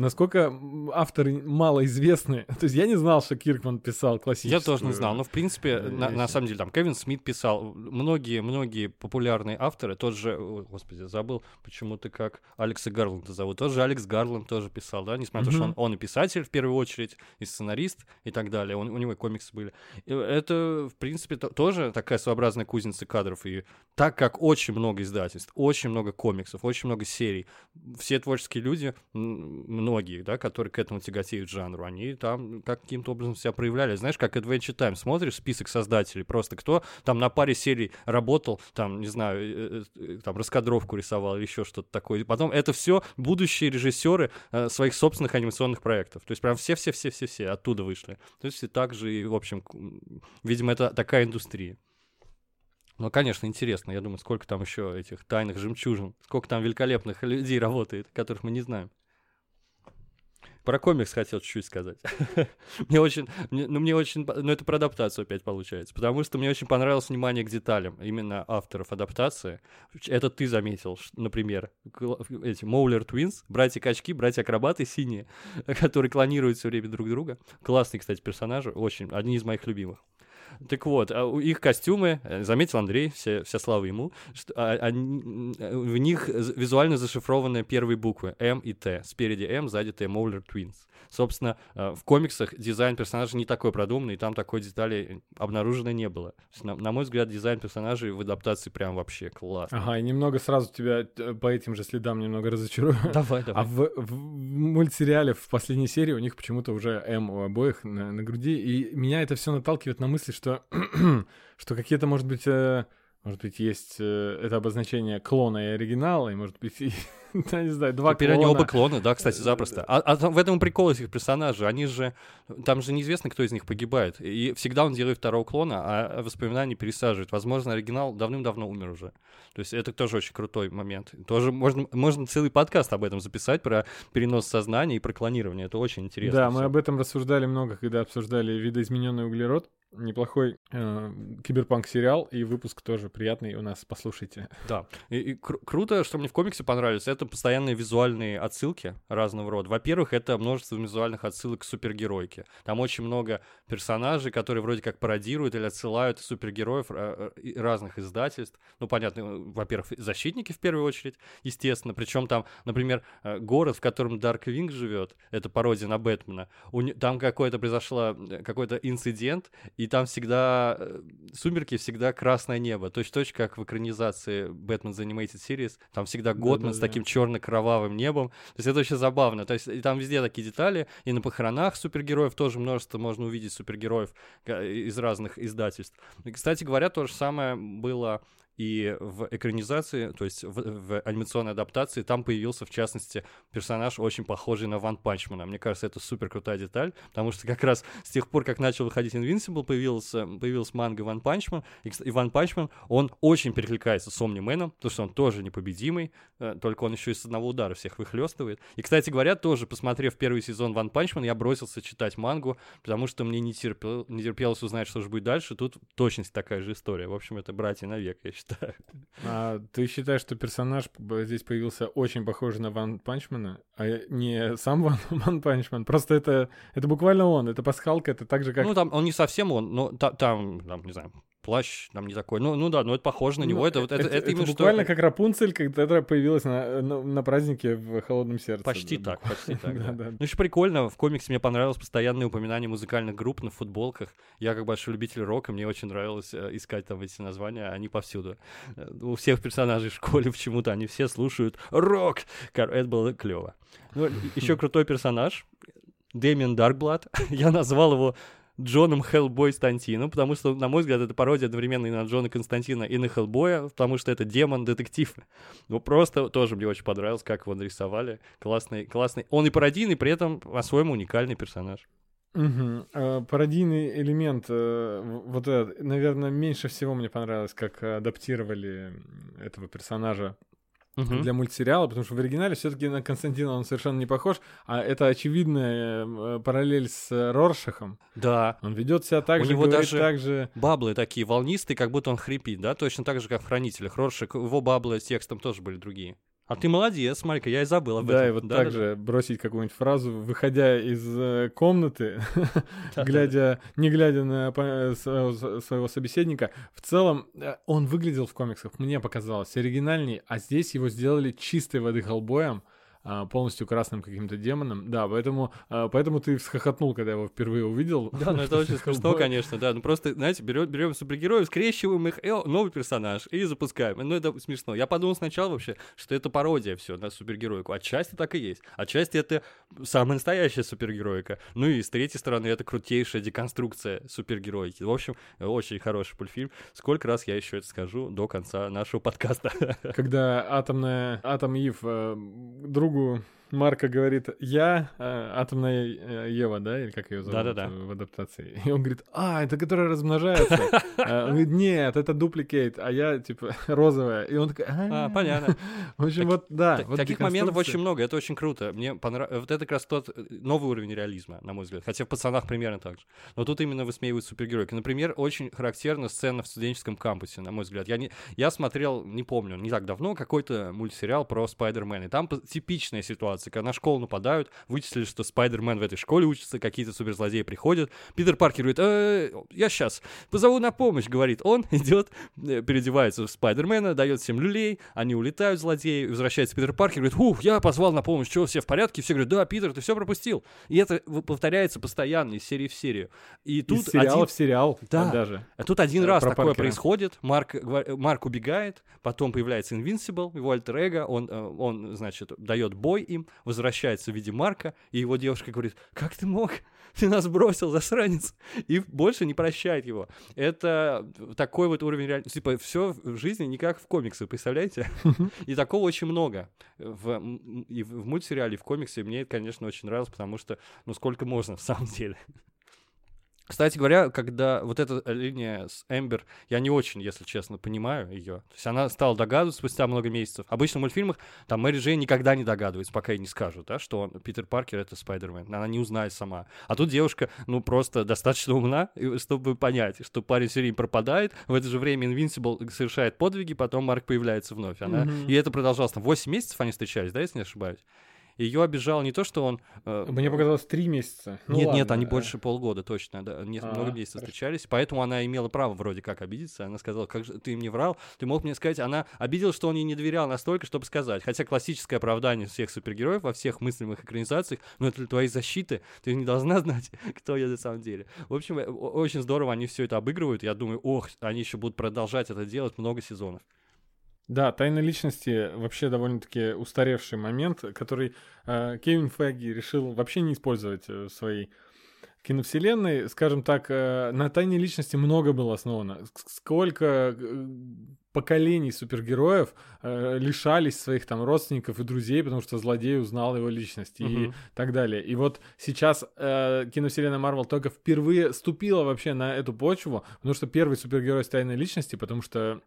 Насколько авторы малоизвестны. [LAUGHS] То есть я не знал, что Киркман писал классическую. Я тоже не знал. Но, в принципе, э, на, на самом деле, там Кевин Смит писал, многие-многие популярные авторы, тот же, о, господи, забыл почему-то как Алекса Гарланда зовут, тот же Алекс Гарланд тоже писал, да, несмотря на то, что он, он и писатель в первую очередь, и сценарист, и так далее, он, у него и комиксы были. И это, в принципе, то- тоже такая своеобразная кузница кадров, и так как очень много издательств, очень много комиксов, очень много серий, все творческие люди, многие, да, которые к этому тяготеют жанру, они там каким-то образом себя проявляли. Знаешь, как Adventure Time, смотришь список создателей, просто кто там на паре серий работал, там, не знаю, э, э, там раскадровку рисовал или еще что-то такое. И потом это все будущие режиссеры э, своих собственных анимационных проектов. То есть прям все-все-все-все-все оттуда вышли. То есть и так же, и, в общем, видимо, это такая индустрия. Ну, конечно, интересно. Я думаю, сколько там еще этих тайных жемчужин, сколько там великолепных людей работает, которых мы не знаем. Про комикс хотел чуть-чуть сказать. [LAUGHS] мне очень, мне, ну мне очень, ну это про адаптацию опять получается, потому что мне очень понравилось внимание к деталям именно авторов адаптации. Это ты заметил, например, эти Mauler Twins, братья-качки, братья-акробаты синие, [LAUGHS] которые клонируют все время друг друга. Классные, кстати, персонажи, очень, одни из моих любимых. Так вот, а их костюмы, э, заметил Андрей, все, вся слава ему, что, а, они, в них визуально зашифрованы первые буквы М и Т. Спереди М, сзади Т, Mauler Twins. Собственно, э, в комиксах дизайн персонажа не такой продуманный, и там такой детали обнаружено не было. На, на мой взгляд, дизайн персонажей в адаптации прям вообще класс. Ага, и немного сразу тебя э, по этим же следам немного разочарую. [LAUGHS] Давай, давай. А в, в мультсериале в последней серии у них почему-то уже М у обоих на, на груди, и меня это все наталкивает на мысль, что, [CLEARS THROAT] что какие-то, может быть, э, может быть, есть э, это обозначение клона и оригинала, и, может быть, [LAUGHS] и, я не знаю, два Теперь клона. они оба клоны, да, кстати, запросто. А, а там, в этом прикол этих персонажей. Они же... Там же неизвестно, кто из них погибает. И всегда он делает второго клона, а воспоминания пересаживает. Возможно, оригинал давным-давно умер уже. То есть это тоже очень крутой момент. Тоже можно, можно целый подкаст об этом записать, про перенос сознания и про клонирование. Это очень интересно. Да, всё. мы об этом рассуждали много, когда обсуждали видоизмененный углерод. Неплохой э, киберпанк сериал и выпуск тоже приятный у нас, послушайте. Да. И, и кру- круто, что мне в комиксе понравилось, это постоянные визуальные отсылки разного рода. Во-первых, это множество визуальных отсылок к супергеройке. Там очень много персонажей, которые вроде как пародируют или отсылают супергероев э, э, разных издательств. Ну, понятно, э, во-первых, защитники в первую очередь, естественно. Причем там, например, город, в котором Дарк Винг живет, это пародия на Бэтмена. У Там какой-то произошел э, какой-то инцидент, и там всегда э, сумерки, всегда красное небо. Точно-точно как в экранизации Batman The Animated Series. Там всегда Готман с Да-да-да. таким черно-кровавым небом. То есть это очень забавно. То есть и там везде такие детали. И на похоронах супергероев тоже множество можно увидеть супергероев из разных издательств. И, кстати говоря, то же самое было и в экранизации, то есть в, в анимационной адаптации, там появился, в частности, персонаж очень похожий на One Punch Man а. Мне кажется, это супер крутая деталь, потому что как раз с тех пор, как начал выходить Invincible, появился, появилась манга One Punch Man, и, One Punch Man, он очень перекликается с Omni-Man ом, потому что он тоже непобедимый, э, только он еще и с одного удара всех выхлестывает. И, кстати говоря, тоже, посмотрев первый сезон One Punch Man, я бросился читать мангу, потому что мне не, терпел- не терпелось узнать, что же будет дальше. Тут точность такая же история. В общем, это братья навек, я считаю. А ты считаешь, что персонаж здесь появился очень похожий на One Punch Man а, а не сам One, [LAUGHS] One Punch Man? Просто это, это буквально он, это пасхалка, это так же, как... Ну, там он не совсем он, но та- там, там, не знаю, плащ там не такой. Ну, ну да, но это похоже на него. Ну, это, это, это, именно что- буквально как Рапунцель, когда появилась на, на, на празднике в «Холодном сердце». Почти Да, так, почти так. [LAUGHS] Да, да. да. Ну, еще прикольно, в комиксе мне понравилось постоянное упоминание музыкальных групп на футболках. Я как большой любитель рока, мне очень нравилось э, искать там эти названия, они повсюду. Э, У всех персонажей в школе [LAUGHS] почему-то они все слушают рок. Это было клево. Ну, еще крутой персонаж, Дэмиан Даркблад. [LAUGHS] Я назвал его Джоном Хеллбой Стантино, потому что, на мой взгляд, это пародия одновременно и на Джона Константина, и на Хеллбоя, потому что это демон-детектив. Ну, просто тоже мне очень понравилось, как его нарисовали. Классный, классный. Он и пародийный, при этом по-своему уникальный персонаж. А, Пародийный элемент, э, вот этот, наверное, меньше всего мне понравилось, как адаптировали этого персонажа Мгм. для мультсериала, потому что в оригинале все-таки на Константина он совершенно не похож, а это очевидная э, параллель с э, Роршахом. Да. Он ведет себя так У же, него даже- так же. Баблы такие волнистые, как будто он хрипит, да? Точно так же, как в «Хранителях». Роршик, его баблы с текстом тоже были другие. А ты молодец, смотри-ка, я и забыл об Да, этом. и вот так же бросить какую-нибудь фразу, выходя из э, комнаты, [LAUGHS] глядя, не глядя на по- своего, собеседника. В целом, э, он выглядел в комиксах, мне показалось, оригинальней, а здесь его сделали чистой воды Хеллбоем, а, полностью красным каким-то демоном. Да, поэтому, а, поэтому ты всхохотнул, когда его впервые увидел. Да, ну это очень [LAUGHS] смешно, конечно, да. Ну просто, знаете, берем, берем супергероев, скрещиваем их, о, новый персонаж, и запускаем. Ну это смешно. Я подумал сначала вообще, что это пародия все на супергероику. Отчасти так и есть. Отчасти это самая настоящая супергероика. Ну и с третьей стороны, это крутейшая деконструкция супергероики. В общем, очень хороший мультфильм. Сколько раз я еще это скажу до конца нашего подкаста. Когда [LAUGHS] атомная, Атом Ив э, другу Марка говорит, я э, атомная э, Ева, да, или как ее зовут Да-да-да. в адаптации. И он говорит, а, это которая размножается. [LAUGHS] Э, Он говорит, нет, это дупликейт, а я, типа, [LAUGHS] розовая. И он такой, А, а, понятно. [LAUGHS] В общем, вот, да. Таких моментов очень много, это очень круто. Мне понравилось. Вот это как раз тот э, новый уровень реализма, на мой взгляд. Хотя в пацанах примерно так же. Но тут именно высмеивают супергероики. Например, очень характерна сцена в студенческом кампусе, на мой взгляд. Я, не, я смотрел, не помню, не так давно, какой-то мультсериал про Спайдермена. И там типичная ситуация, когда на школу нападают, вычислили, что Спайдермен в этой школе учится, какие-то суперзлодеи приходят. Питер Паркер говорит, «Э, я сейчас позову на помощь, говорит. Он [LAUGHS] идет, э, переодевается в Спайдермена, дает всем люлей, они улетают, злодеи, возвращается Питер Паркер, говорит, ух, я позвал на помощь, что, все в порядке? Все говорят, да, Питер, ты все пропустил. И это повторяется постоянно из серии в серию. И тут Из сериала один... в сериал Да. даже. А тут один Э, раз про такое Паркера. происходит, Марк, Марк убегает, потом появляется Invincible, его альтер эго, он, э, он, значит, дает бой им, возвращается в виде Марка, и его девушка говорит, как ты мог? Ты нас бросил, засранец. И больше не прощает его. Это такой вот уровень реальности. Типа, все в жизни не как в комиксах, представляете? И такого очень много. В, и в в мультсериале, и в комиксе мне это, конечно, очень нравилось, потому что, ну, сколько можно, в самом деле. Кстати говоря, когда вот эта линия с Эмбер, я не очень, если честно, понимаю ее. То есть она стала догадываться спустя много месяцев. Обычно в мультфильмах там Мэри Джейн никогда не догадывается, пока ей не скажут, да, что он, Питер Паркер — это Спайдермен. Она не узнает сама. А тут девушка, ну, просто достаточно умна, чтобы понять, что парень все время пропадает. В это же время Invincible совершает подвиги, потом Марк появляется вновь. Она... Мгм. И это продолжалось там 8 месяцев они встречались, да, если не ошибаюсь? Ее обижал не то, что он... э, Мне показалось три месяца. Ну нет, нет, ладно, они э, больше полгода точно, да, не- А, много месяцев хорошо. встречались, поэтому она имела право вроде как обидеться. Она сказала, как же ты мне врал, ты мог мне сказать, она обиделась, что он ей не доверял настолько, чтобы сказать. Хотя классическое оправдание всех супергероев во всех мыслимых экранизациях, ну это для твоей защиты, ты не должна знать, [LAUGHS] кто я на самом деле. В общем, э, очень здорово они все это обыгрывают. Я думаю, ох, они еще будут продолжать это делать много сезонов. Да, тайна личности вообще довольно-таки устаревший момент, который э, Кевин Фегги решил вообще не использовать э, в своей киновселенной. Скажем так, э, на тайне личности много было основано. Сколько э, поколений супергероев э, лишались своих там родственников и друзей, потому что злодей узнал его личность и Мгм. так далее. И вот сейчас э, киновселенная Марвел только впервые ступила вообще на эту почву, потому что первый супергерой с тайной личности, потому что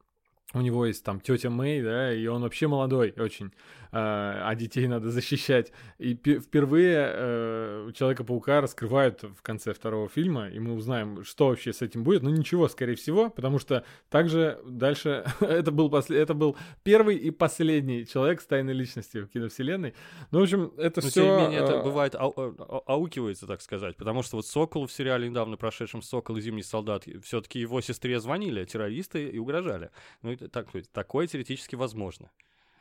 у него есть там тетя Мэй, да, и он вообще молодой очень, э, а детей надо защищать. И пе- впервые э, Человека-паука раскрывают в конце второго фильма, и мы узнаем, что вообще с этим будет. Ну ничего, скорее всего, потому что также дальше [LAUGHS] это был после, это был первый и последний человек с тайной личностью в киновселенной. Ну в общем, это Но все. тем не менее, это бывает ау- ау- аукивается, так сказать, потому что вот Сокол в сериале недавно прошедшем «Сокол и Зимний солдат», все-таки его сестре звонили террористы и угрожали. Ну, так, такое теоретически возможно.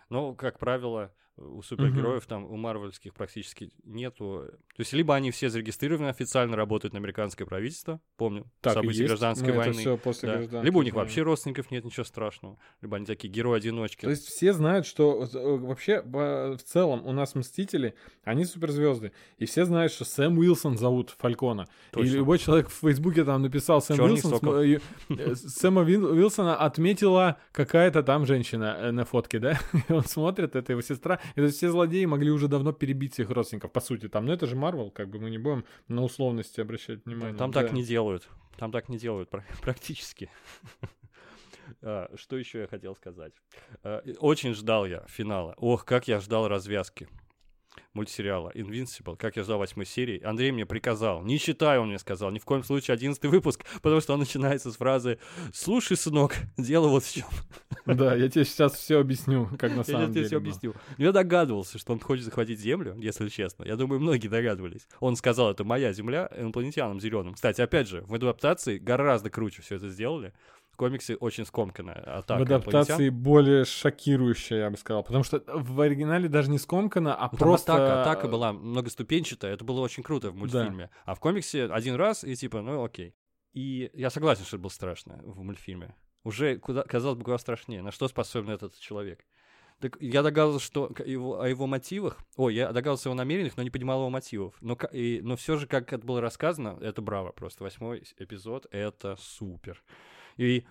Но, как правило, у супергероев там, у марвельских практически нету. То есть, либо они все зарегистрированы официально, работают на американское правительство, помню, так события гражданской Ну, это войны. всё после да. гражданской Либо у них войны. вообще родственников нет, ничего страшного. Либо они такие герои-одиночки. То есть все знают, что э, вообще по- в целом у нас Мстители, они суперзвезды. И все знают, что Сэм Уилсон зовут Фалькона. Точно. И любой человек в Фейсбуке там написал Сэм Чёрный Уилсон. э, э, [LAUGHS] Сэма Уилсона отметила какая-то там женщина э, на фотке, да? [LAUGHS] И он смотрит, это его сестра. И то есть все злодеи могли уже давно перебить своих родственников, по сути. Там, но это же Марвел, как бы мы не будем на условности обращать внимание. Там Да. так не делают. Там так не делают пра- [LAUGHS] практически. [LAUGHS] А, Что еще я хотел сказать? А, Очень ждал я финала. Ох, как я ждал развязки мультсериала Invincible, как я ждал восьмой серии. Андрей мне приказал, не читай, он мне сказал, ни в коем случае одиннадцатый выпуск, потому что он начинается с фразы «Слушай, сынок, дело вот в чем». Да, я тебе сейчас все объясню, как на Я самом тебе деле. все было. объясню. Ну, Я догадывался, что он хочет захватить Землю, если честно. Я думаю, многие догадывались. Он сказал, это моя Земля инопланетянам зеленым. Кстати, опять же, в адаптации гораздо круче все это сделали. Комиксе очень скомканная атака в адаптации инопланетян. более шокирующая, я бы сказал. Потому что в оригинале даже не скомкано, а Ну, просто... атака, атака была многоступенчатая, это было очень круто в мультфильме. А в комиксе один раз и типа, ну окей. И я согласен, что это было страшно в мультфильме. Уже, куда, казалось бы, куда страшнее. На что способен этот человек? Так я догадывался, что его, о его мотивах... Ой, я догадывался о его намерениях, но не понимал его мотивов. Но, и, но все же, как это было рассказано, это браво просто. Восьмой эпизод — это супер. И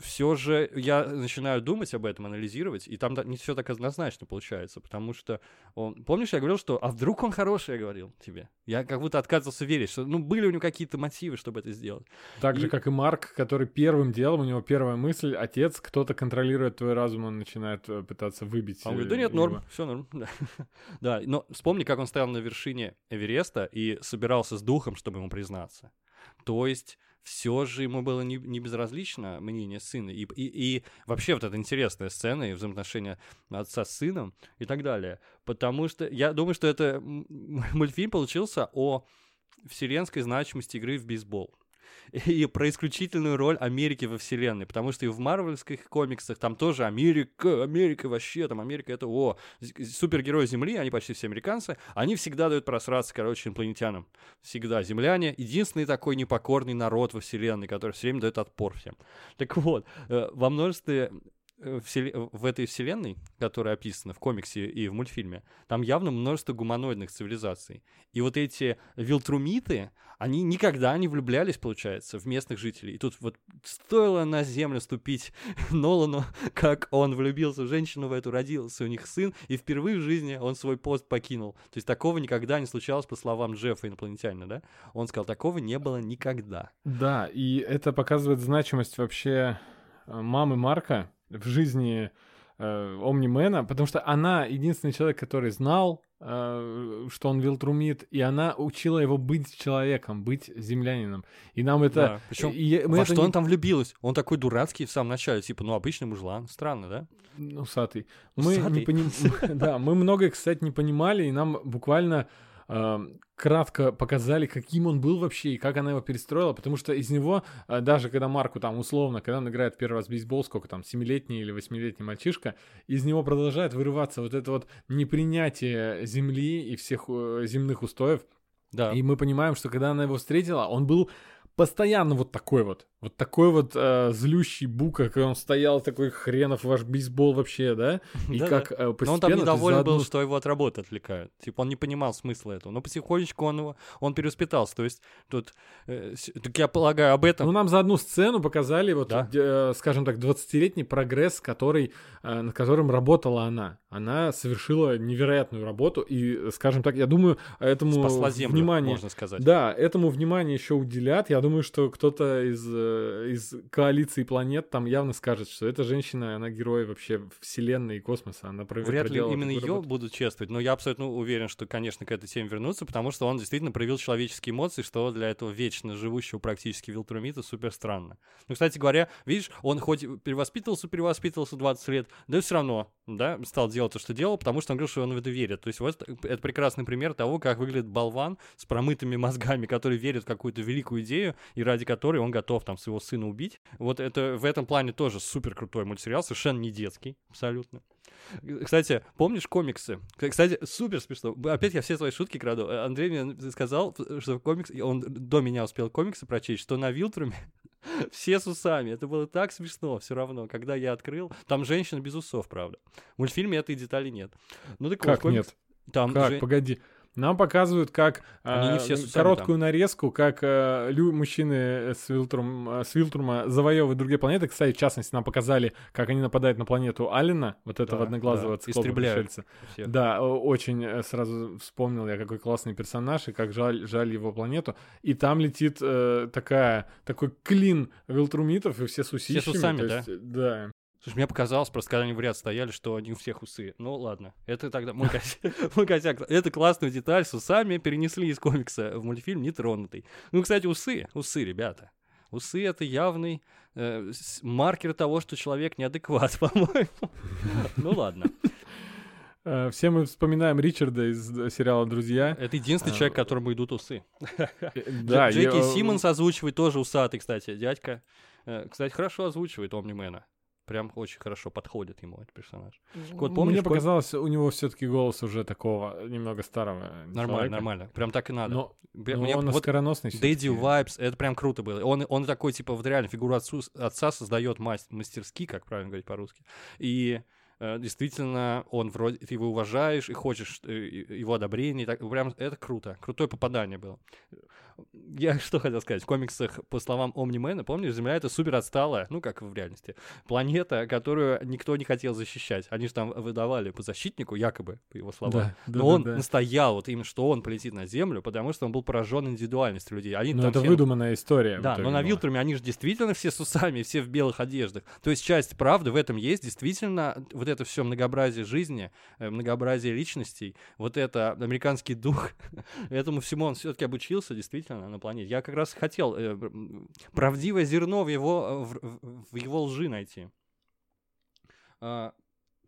все же я начинаю думать об этом, анализировать, и там не все так однозначно получается, потому что он... Помнишь, я говорил, что «а вдруг он хороший?» я говорил тебе. Я как будто отказывался верить, что ну были у него какие-то мотивы, чтобы это сделать. Так и... же, как и Марк, который первым делом, у него первая мысль, отец, кто-то контролирует твой разум, он начинает э, пытаться выбить. А он говорит, да нет, норм, все норм. [LAUGHS] да, но вспомни, как он стоял на вершине Эвереста и собирался с духом, чтобы ему признаться. То есть все же ему было не, не безразлично мнение сына. И, и, и вообще вот эта интересная сцена и взаимоотношения отца с сыном и так далее. Потому что я думаю, что это мультфильм получился о вселенской значимости игры в бейсбол и про исключительную роль Америки во вселенной, потому что и в марвельских комиксах там тоже Америка, Америка вообще, там Америка это, о, супергерои Земли, они почти все американцы, они всегда дают просраться, короче, инопланетянам. Всегда. Земляне — единственный такой непокорный народ во вселенной, который все время дает отпор всем. Так вот, э, во множестве Э, в этой вселенной, которая описана в комиксе и в мультфильме, там явно множество гуманоидных цивилизаций. И вот эти вилтрумиты, они никогда не влюблялись, получается, в местных жителей. И тут вот стоило на землю ступить [LAUGHS] Нолану, как он влюбился в женщину в эту, родился у них сын, и впервые в жизни он свой пост покинул. То есть такого никогда не случалось, по словам Джеффа, инопланетянина, да? Он сказал, такого не было никогда. Да, и это показывает значимость вообще э, мамы Марка, в жизни э, Омнимена, потому что она единственный человек, который знал, э, что он Вилтрумит, и она учила его быть человеком, быть землянином. И нам это... Да, причем и мы во это что не... он там влюбилась? Он такой дурацкий в самом начале, типа, ну, обычный мужлан. Странно, да? Усатый. Мы не поним... [LAUGHS] Да, мы многое, кстати, не понимали, и нам буквально кратко показали, каким он был вообще и как она его перестроила, потому что из него, а, даже когда Марку там условно, когда он играет первый раз в бейсбол, сколько там, семилетний или восьмилетний мальчишка, из него продолжает вырываться вот это вот непринятие земли и всех э, земных устоев, да. И мы понимаем, что когда она его встретила, он был постоянно вот такой вот. Вот такой вот э, злющий бука, как он стоял такой хренов ваш бейсбол вообще, да? И да, как э, Но он там недоволен был, что его от работы отвлекают. Типа он не понимал смысла этого. Но потихонечку он его, он переуспитался. То есть тут, э, так я полагаю, об этом... Ну нам за одну сцену показали вот, да? э, скажем так, 20-летний прогресс, который, э, над которым работала она. Она совершила невероятную работу и, скажем так, я думаю, этому Спасла землю, внимание... можно сказать. Да, этому внимание еще уделят. Я думаю, что кто-то из э, из коалиции планет там явно скажет, что эта женщина, она герой вообще вселенной и космоса. Она Вряд ли именно ее работу. будут чествовать, но я абсолютно уверен, что, конечно, к этой теме вернуться, потому что он действительно проявил человеческие эмоции, что для этого вечно живущего практически Вилтрумита супер странно. Ну, кстати говоря, видишь, он хоть перевоспитывался, перевоспитывался 20 лет, да все равно, да, стал делать то, что делал, потому что он говорил, что он в это верит. То есть вот это прекрасный пример того, как выглядит болван с промытыми мозгами, который верит в какую-то великую идею и ради которой он готов там своего сына убить. Вот это в этом плане тоже супер крутой мультсериал, совершенно не детский, абсолютно. Кстати, помнишь комиксы? Кстати, супер смешно. Опять я все свои шутки краду. Андрей мне сказал, что комикс, он до меня успел комиксы прочесть, что на Вилтруме [LAUGHS] все с усами. Это было так смешно все равно. Когда я открыл, там женщина без усов, правда. В мультфильме этой детали нет. Ну так как вот, комикс... нет? Там как? Же... Погоди. Нам показывают как Они не все э, короткую там. нарезку, как э, лю- мужчины с, Вилтрум, э, с Вилтрума завоевывают другие планеты. Кстати, в частности, нам показали, как они нападают на планету Алина, вот этого да, одноглазого да. циклопа Да, очень э, сразу вспомнил я, какой классный персонаж, и как жаль, жаль его планету. И там летит э, такая, такой клин Вилтрумитов, и все с усищами. Все с усами, да? Есть, да. Слушай, мне показалось, просто когда они в ряд стояли, что они у всех усы. Ну ладно, это тогда мой косяк. [LAUGHS] Это классную деталь с усами перенесли из комикса в мультфильм нетронутый. Ну, кстати, усы, усы, ребята. Усы — это явный э, маркер того, что человек неадекват, [LAUGHS] по-моему. ну ладно. Э, все мы вспоминаем Ричарда из сериала «Друзья». Это единственный человек, которому идут усы. Да, Джеки Симмонс озвучивает тоже усатый, кстати, дядька. Э, кстати, хорошо озвучивает Омнимена прям очень хорошо подходит ему этот персонаж. Вот, помнишь, Мне показалось, у него все-таки голос уже такого немного старого. Нормально, человека. нормально. Прям так и надо. Но, но Мне, он вот скороносный Дэдди Вайпс, это прям круто было. Он, он такой, типа, вот реально фигуру отцу, отца создает мастер, мастерски, как правильно говорить по-русски. И э, действительно, он вроде, ты его уважаешь и хочешь э, его одобрения. Так, прям это круто. Крутое попадание было. Я [LAUGHS] что хотел сказать, в комиксах, по словам Омнимена, помнишь, Земля это супер отсталая, ну как в реальности, планета, которую никто не хотел защищать. Они же там выдавали по защитнику, якобы, по его словам. Да, да, Но да, он да. настоял вот именно, что он полетит на Землю, потому что он был поражен индивидуальностью людей. Они Ну, там это все- выдуманная история. Да, но на. Вилтруме они же действительно все с усами, все в белых одеждах. То есть часть правды в этом есть. Действительно, вот это все многообразие жизни, э, многообразие личностей, вот это американский дух, [LAUGHS] этому всему он все-таки обучился действительно на планете. Я как раз хотел э, правдивое зерно в его, э, в, в- в его лжи найти.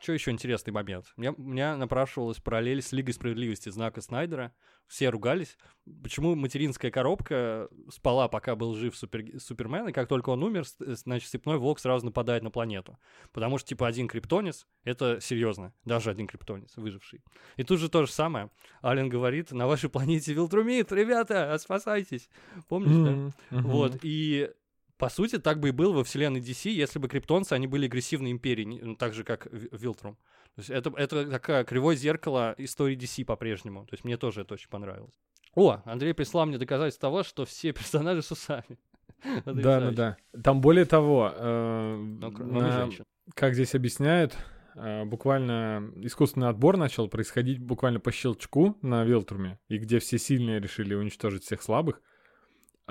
Что еще интересный момент? Меня, меня напрашивалась параллель с Лигой Справедливости знака Снайдера. Все ругались. Почему материнская коробка спала, пока был жив супер, Супермен, и как только он умер, э, значит, Степной Волк сразу нападает на планету. Потому что, типа, один криптонец — это серьезно. Даже один криптонец, выживший. И тут же то же самое. Ален говорит, на вашей планете Вилтрумит, ребята, спасайтесь. Помнишь, да? Мгм, мгм. Вот, и по сути, так бы и было во вселенной DC, если бы криптонцы, они были агрессивной империей, ну, так же, как Ви- Вилтрум. То есть это, это такое кривое зеркало истории DC по-прежнему. То есть мне тоже это очень понравилось. О, Андрей прислал мне доказательство того, что все [LAUGHS] персонажи с усами. Да, да, Потрясающе. да. Там более того, э, женщин. как здесь объясняют, э, буквально искусственный отбор начал происходить буквально по щелчку на Вилтруме, и где все сильные решили уничтожить всех слабых.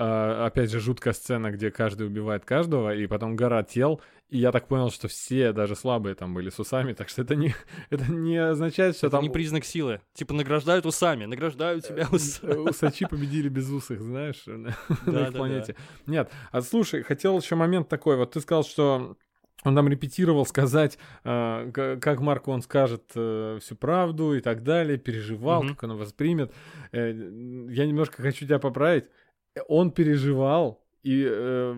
А, опять же, жуткая сцена, где каждый убивает каждого, и потом гора тел. И я так понял, что все, даже слабые, там были с усами, так что это не, [LAUGHS] это не означает, что Это там не признак силы. Типа награждают усами, награждают тебя усами. э, усачи победили без усых, знаешь, [LAUGHS] на, [LAUGHS] их планете. Нет, а слушай, хотел еще момент такой. Вот ты сказал, что он там репетировал сказать, э, как Марку он скажет э, всю правду и так далее, переживал, Мгм. как он воспримет. Э, я немножко хочу тебя поправить. Он переживал, и э,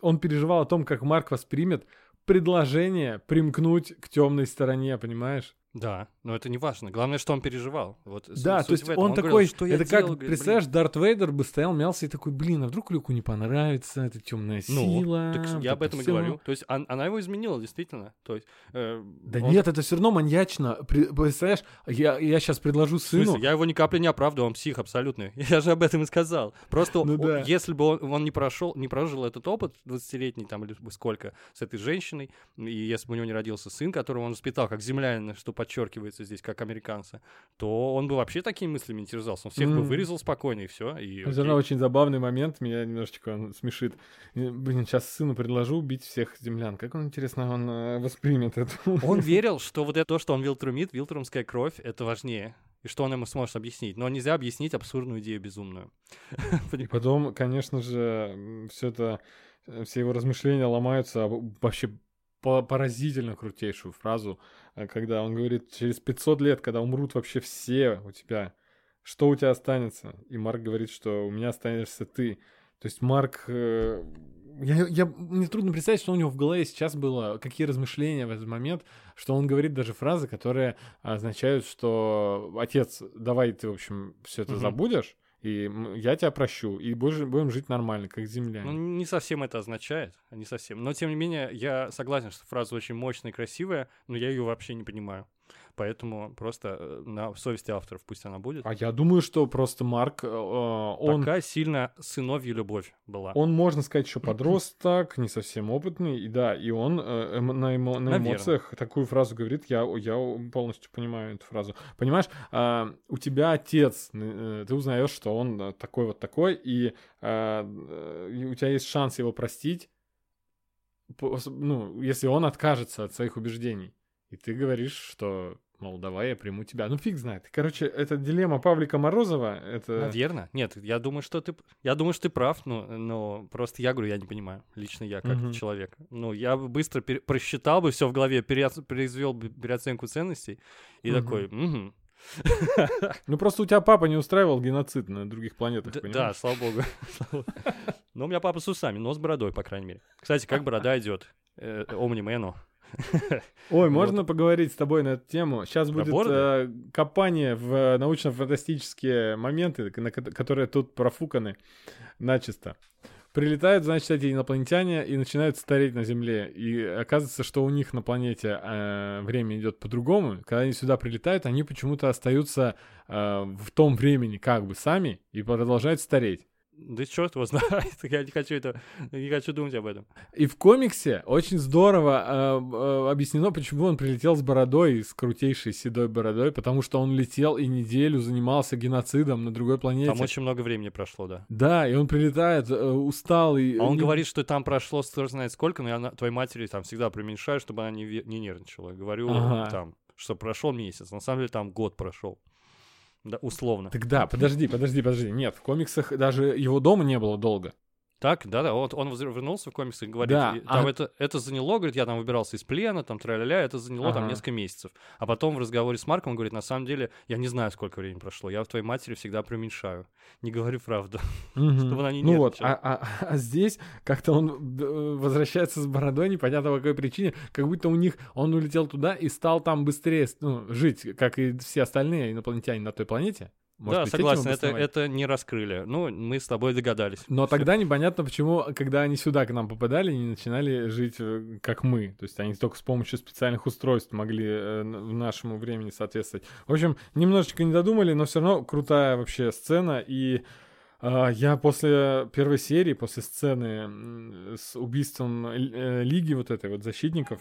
он переживал о том, как Марк воспримет предложение примкнуть к темной стороне, понимаешь? Да, но это не важно. Главное, что он переживал. Вот Да, то есть в он, говорил, такой, что я это делал? как, блин, представляешь, Дарт Вейдер бы стоял, мялся и такой, блин, а вдруг Люку не понравится эта темная Ну, сила? так вот я об это этом и всё». говорю. То есть он- она его изменила, действительно. То есть, э, Да он- нет, это все равно маньячно. Представляешь, я, я сейчас предложу В смысле? сыну. Я его ни капли не оправдываю, он псих абсолютный. [LAUGHS] Я же об этом и сказал. Просто Ну он- да. если бы он, он не прошел, не прожил этот опыт 20-летний там или сколько с этой женщиной, и если бы у него не родился сын, которого он воспитал как землянина, что подчеркивается здесь как американца, то он бы вообще такими мыслями не терзался. Он всех бы Мгм. вырезал спокойно и все. И Все равно очень забавный момент, меня немножечко он смешит. Блин, сейчас сыну предложу убить всех землян. Как он, интересно, он э, воспримет это? Он [LAUGHS] верил, что вот это то, что он вилтрумит, вилтрумская кровь, это важнее. И что он ему сможет объяснить. Но нельзя объяснить абсурдную идею безумную. [LAUGHS] И потом, конечно же, все это, э, все его размышления ломаются об вообще поразительно крутейшую фразу, э, когда он говорит, через 500 лет, когда умрут вообще все у тебя, что у тебя останется? И Марк говорит, что у меня останешься ты. То есть Марк... э, Я, я, мне трудно представить, что у него в голове сейчас было, какие размышления в этот момент, что он говорит даже фразы, которые означают, что отец, давай ты, в общем, все это забудешь, и я тебя прощу, и будем жить нормально, как Ну, земляне. не совсем это означает, не совсем. Но, тем не менее, я согласен, что фраза очень мощная и красивая, но я ее вообще не понимаю. Поэтому просто э, на совести авторов пусть она будет. А я думаю, что просто Марк, э, он, Пока сильно сыновью любовь была. он, можно сказать, еще [CLEARS THROAT] подросток, не совсем опытный, и да, и он э, на, эмо- на эмоциях такую фразу говорит, я, я полностью понимаю эту фразу. Понимаешь, а, у тебя отец, э, ты узнаешь, что он такой вот такой, и, а, э, и у тебя есть шанс его простить, ну, если он откажется от своих убеждений. И ты говоришь, что, мол, давай я приму тебя. Ну, фиг знает. Короче, это дилемма Павлика Морозова. Это... Наверное. Нет, я думаю, что ты, я думаю, что ты прав, но, но просто я говорю, я не понимаю. Лично я как Мгм. человек. Ну, я бы быстро пере- просчитал бы все в голове, переоц- произвел бы переоценку ценностей и Мгм. такой, «Мгм». Ну, просто у тебя папа не устраивал геноцид на других планетах, Д- Да, понимаешь? слава богу. [LAUGHS] Слава богу. Но у меня папа с усами, но с бородой, по крайней мере. Кстати, как борода идет э, Омнимену? [LAUGHS] Ой, можно поговорить с тобой на эту тему? Сейчас будет э, копание в э, научно-фантастические моменты, на ко- которые тут профуканы начисто. прилетают, значит, эти инопланетяне и начинают стареть на Земле. И оказывается, что у них на планете э, время идет по-другому. Когда они сюда прилетают, они почему-то остаются э, в том времени как бы сами и продолжают стареть. Да черт его знает, [LAUGHS] я не хочу это, не хочу думать об этом. И в комиксе очень здорово э, э, объяснено, почему он прилетел с бородой, с крутейшей седой бородой, потому что он летел и неделю занимался геноцидом на другой планете. Там очень много времени прошло, да. Да, и он прилетает э, усталый. А он и- говорит, что там прошло, кто знает сколько, но я на- твоей матери там всегда преуменьшаю, чтобы она не, не нервничала. Говорю Ага. там, что прошел месяц, на самом деле там год прошел. Да, условно. Так да, подожди, подожди, подожди. Нет, в комиксах даже его дома не было долго. Так, да-да, вот он вернулся в комиксы и говорит, Да, и там а- это, это заняло, говорит, я там выбирался из плена, там тра-ля-ля, это заняло там Ага. несколько месяцев. А потом в разговоре с Марком он говорит, на самом деле, я не знаю, сколько времени прошло, я в твоей матери всегда преуменьшаю. Не говорю правду. [LAUGHS] Чтобы она не Ну вот, а, а- а здесь как-то он э, возвращается с бородой, непонятно по какой причине, как будто у них он улетел туда и стал там быстрее ну, жить, как и все остальные инопланетяне на той планете. Может да, быть, согласен, это, это не раскрыли. Ну, мы с тобой догадались. Но Всё. тогда непонятно, почему, когда они сюда к нам попадали, не начинали жить э, как мы. То есть они только с помощью специальных устройств могли э, нашему времени соответствовать. В общем, немножечко не додумали, но все равно крутая вообще сцена. И а, я после первой серии, после сцены с убийством э, Лиги вот этой вот защитников,